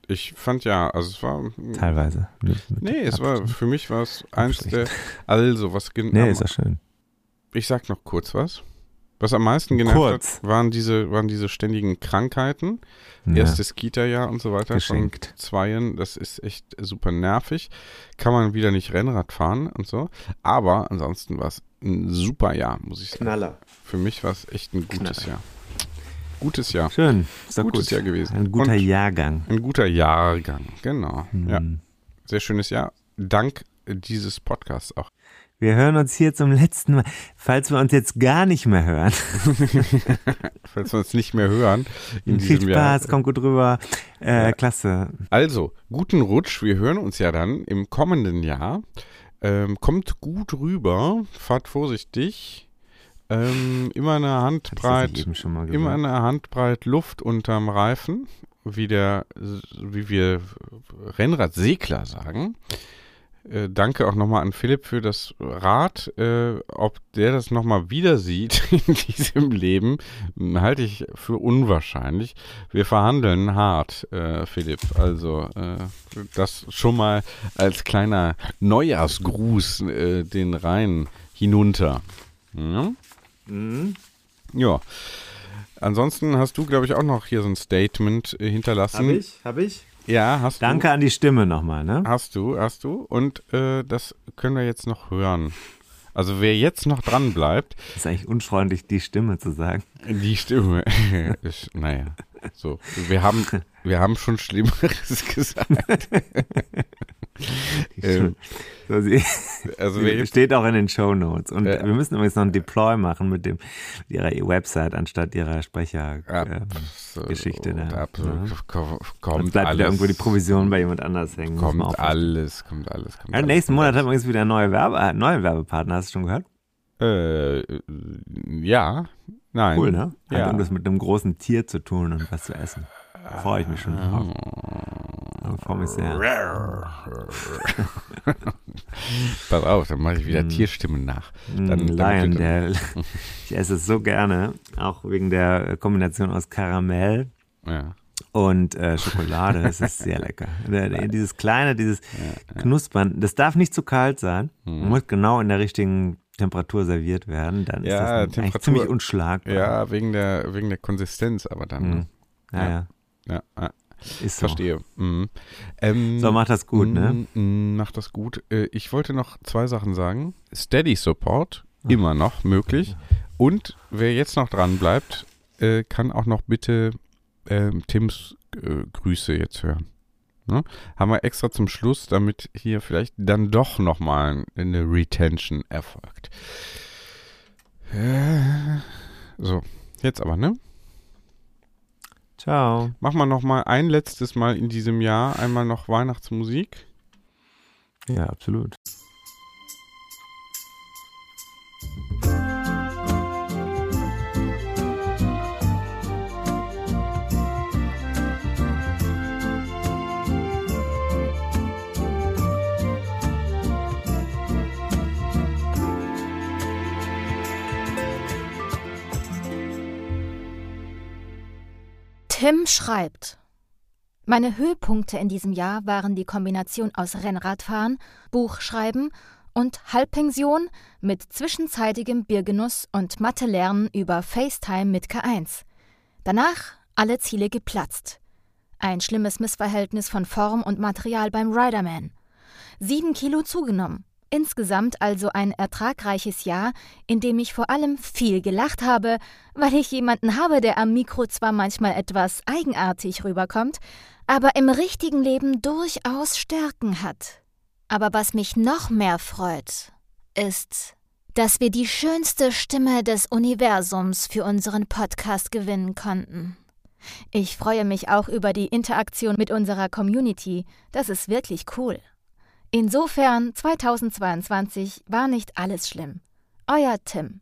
Ich fand ja, also es war. Teilweise. Mit, mit nee, es war, für mich war es eins der. Also, was genau. Nee, ist ja schön. Ich sag noch kurz was. Was am meisten genervt Kurz. hat, waren diese, waren diese ständigen Krankheiten. Ja. Erstes Kita-Jahr und so weiter Geschenkt. von Zweien. Das ist echt super nervig. Kann man wieder nicht Rennrad fahren und so. Aber ansonsten war es ein super Jahr, muss ich sagen. Knaller. Für mich war es echt ein gutes Knaller. Jahr. Gutes Jahr. Schön. Ist gutes gut. Jahr gewesen. Ein guter und Jahrgang. Ein guter Jahrgang, genau. Mhm. Ja. Sehr schönes Jahr. Dank dieses Podcasts auch. Wir hören uns hier zum letzten Mal. Falls wir uns jetzt gar nicht mehr hören. [LAUGHS] Falls wir uns nicht mehr hören. In Viel Spaß, Jahr. kommt gut rüber. Äh, ja. Klasse. Also, guten Rutsch. Wir hören uns ja dann im kommenden Jahr. Ähm, kommt gut rüber. Fahrt vorsichtig. Ähm, immer eine Handbreit, immer eine Handbreit Luft unterm Reifen, wie der, wie wir Rennradsegler sagen. Äh, danke auch nochmal an Philipp für das Rat. Äh, ob der das nochmal wieder sieht [LAUGHS] in diesem Leben, halte ich für unwahrscheinlich. Wir verhandeln hart, äh, Philipp. Also äh, das schon mal als kleiner Neujahrsgruß äh, den Rhein hinunter. Ja. Mhm. ja. Ansonsten hast du, glaube ich, auch noch hier so ein Statement hinterlassen. Habe ich? Habe ich? Ja, hast Danke du. Danke an die Stimme nochmal, ne? Hast du, hast du. Und äh, das können wir jetzt noch hören. Also wer jetzt noch dran bleibt. [LAUGHS] Ist eigentlich unfreundlich, die Stimme zu sagen. Die Stimme. [LAUGHS] ist, naja. So. Wir haben, wir haben schon Schlimmeres [LAUGHS] gesagt. [LAUGHS] ähm, [LAUGHS] Also [LAUGHS] Steht auch in den Show Notes. Und ja. wir müssen übrigens noch ein Deploy machen mit, dem, mit ihrer Website anstatt ihrer Sprechergeschichte. Ähm, absolut. Ja. Kommt bleibt alles. wieder irgendwo die Provision bei jemand anders hängen. Kommt alles, kommt alles. Kommt ja, alles, nächsten Monat haben wir übrigens wieder neue, Werbe, neue Werbepartner. Hast du schon gehört? Äh, ja, nein. Cool, ne? Hat ja. irgendwas mit einem großen Tier zu tun und was zu essen. Da freue ich mich schon drauf. Ich freue mich sehr. [LAUGHS] Pass auf, dann mache ich wieder mm. Tierstimmen nach. Mm, dann, Lion, der, [LAUGHS] ich esse es so gerne, auch wegen der Kombination aus Karamell ja. und äh, Schokolade. Das ist sehr [LAUGHS] lecker. dieses kleine, dieses Knuspern, das darf nicht zu kalt sein. Mhm. Muss genau in der richtigen Temperatur serviert werden. Dann ist ja, das eigentlich ziemlich unschlagbar. Ja, wegen der, wegen der Konsistenz, aber dann. Mhm. Ja, ja. ja. Ja. Ist Verstehe. Mhm. Ähm, so, macht das gut, ne? Macht das gut. Äh, ich wollte noch zwei Sachen sagen. Steady Support, Ach. immer noch möglich. Und wer jetzt noch dran bleibt, äh, kann auch noch bitte ähm, Tims äh, Grüße jetzt hören. Ne? Haben wir extra zum Schluss, damit hier vielleicht dann doch nochmal eine Retention erfolgt. So, jetzt aber, ne? Ciao. Machen wir noch mal ein letztes Mal in diesem Jahr einmal noch Weihnachtsmusik. Ja, absolut. Tim schreibt. Meine Höhepunkte in diesem Jahr waren die Kombination aus Rennradfahren, Buchschreiben und Halbpension mit zwischenzeitigem Biergenuss und Mathe-Lernen über FaceTime mit K1. Danach alle Ziele geplatzt. Ein schlimmes Missverhältnis von Form und Material beim Riderman. Sieben Kilo zugenommen. Insgesamt also ein ertragreiches Jahr, in dem ich vor allem viel gelacht habe, weil ich jemanden habe, der am Mikro zwar manchmal etwas eigenartig rüberkommt, aber im richtigen Leben durchaus Stärken hat. Aber was mich noch mehr freut, ist, dass wir die schönste Stimme des Universums für unseren Podcast gewinnen konnten. Ich freue mich auch über die Interaktion mit unserer Community, das ist wirklich cool. Insofern 2022 war nicht alles schlimm. Euer Tim.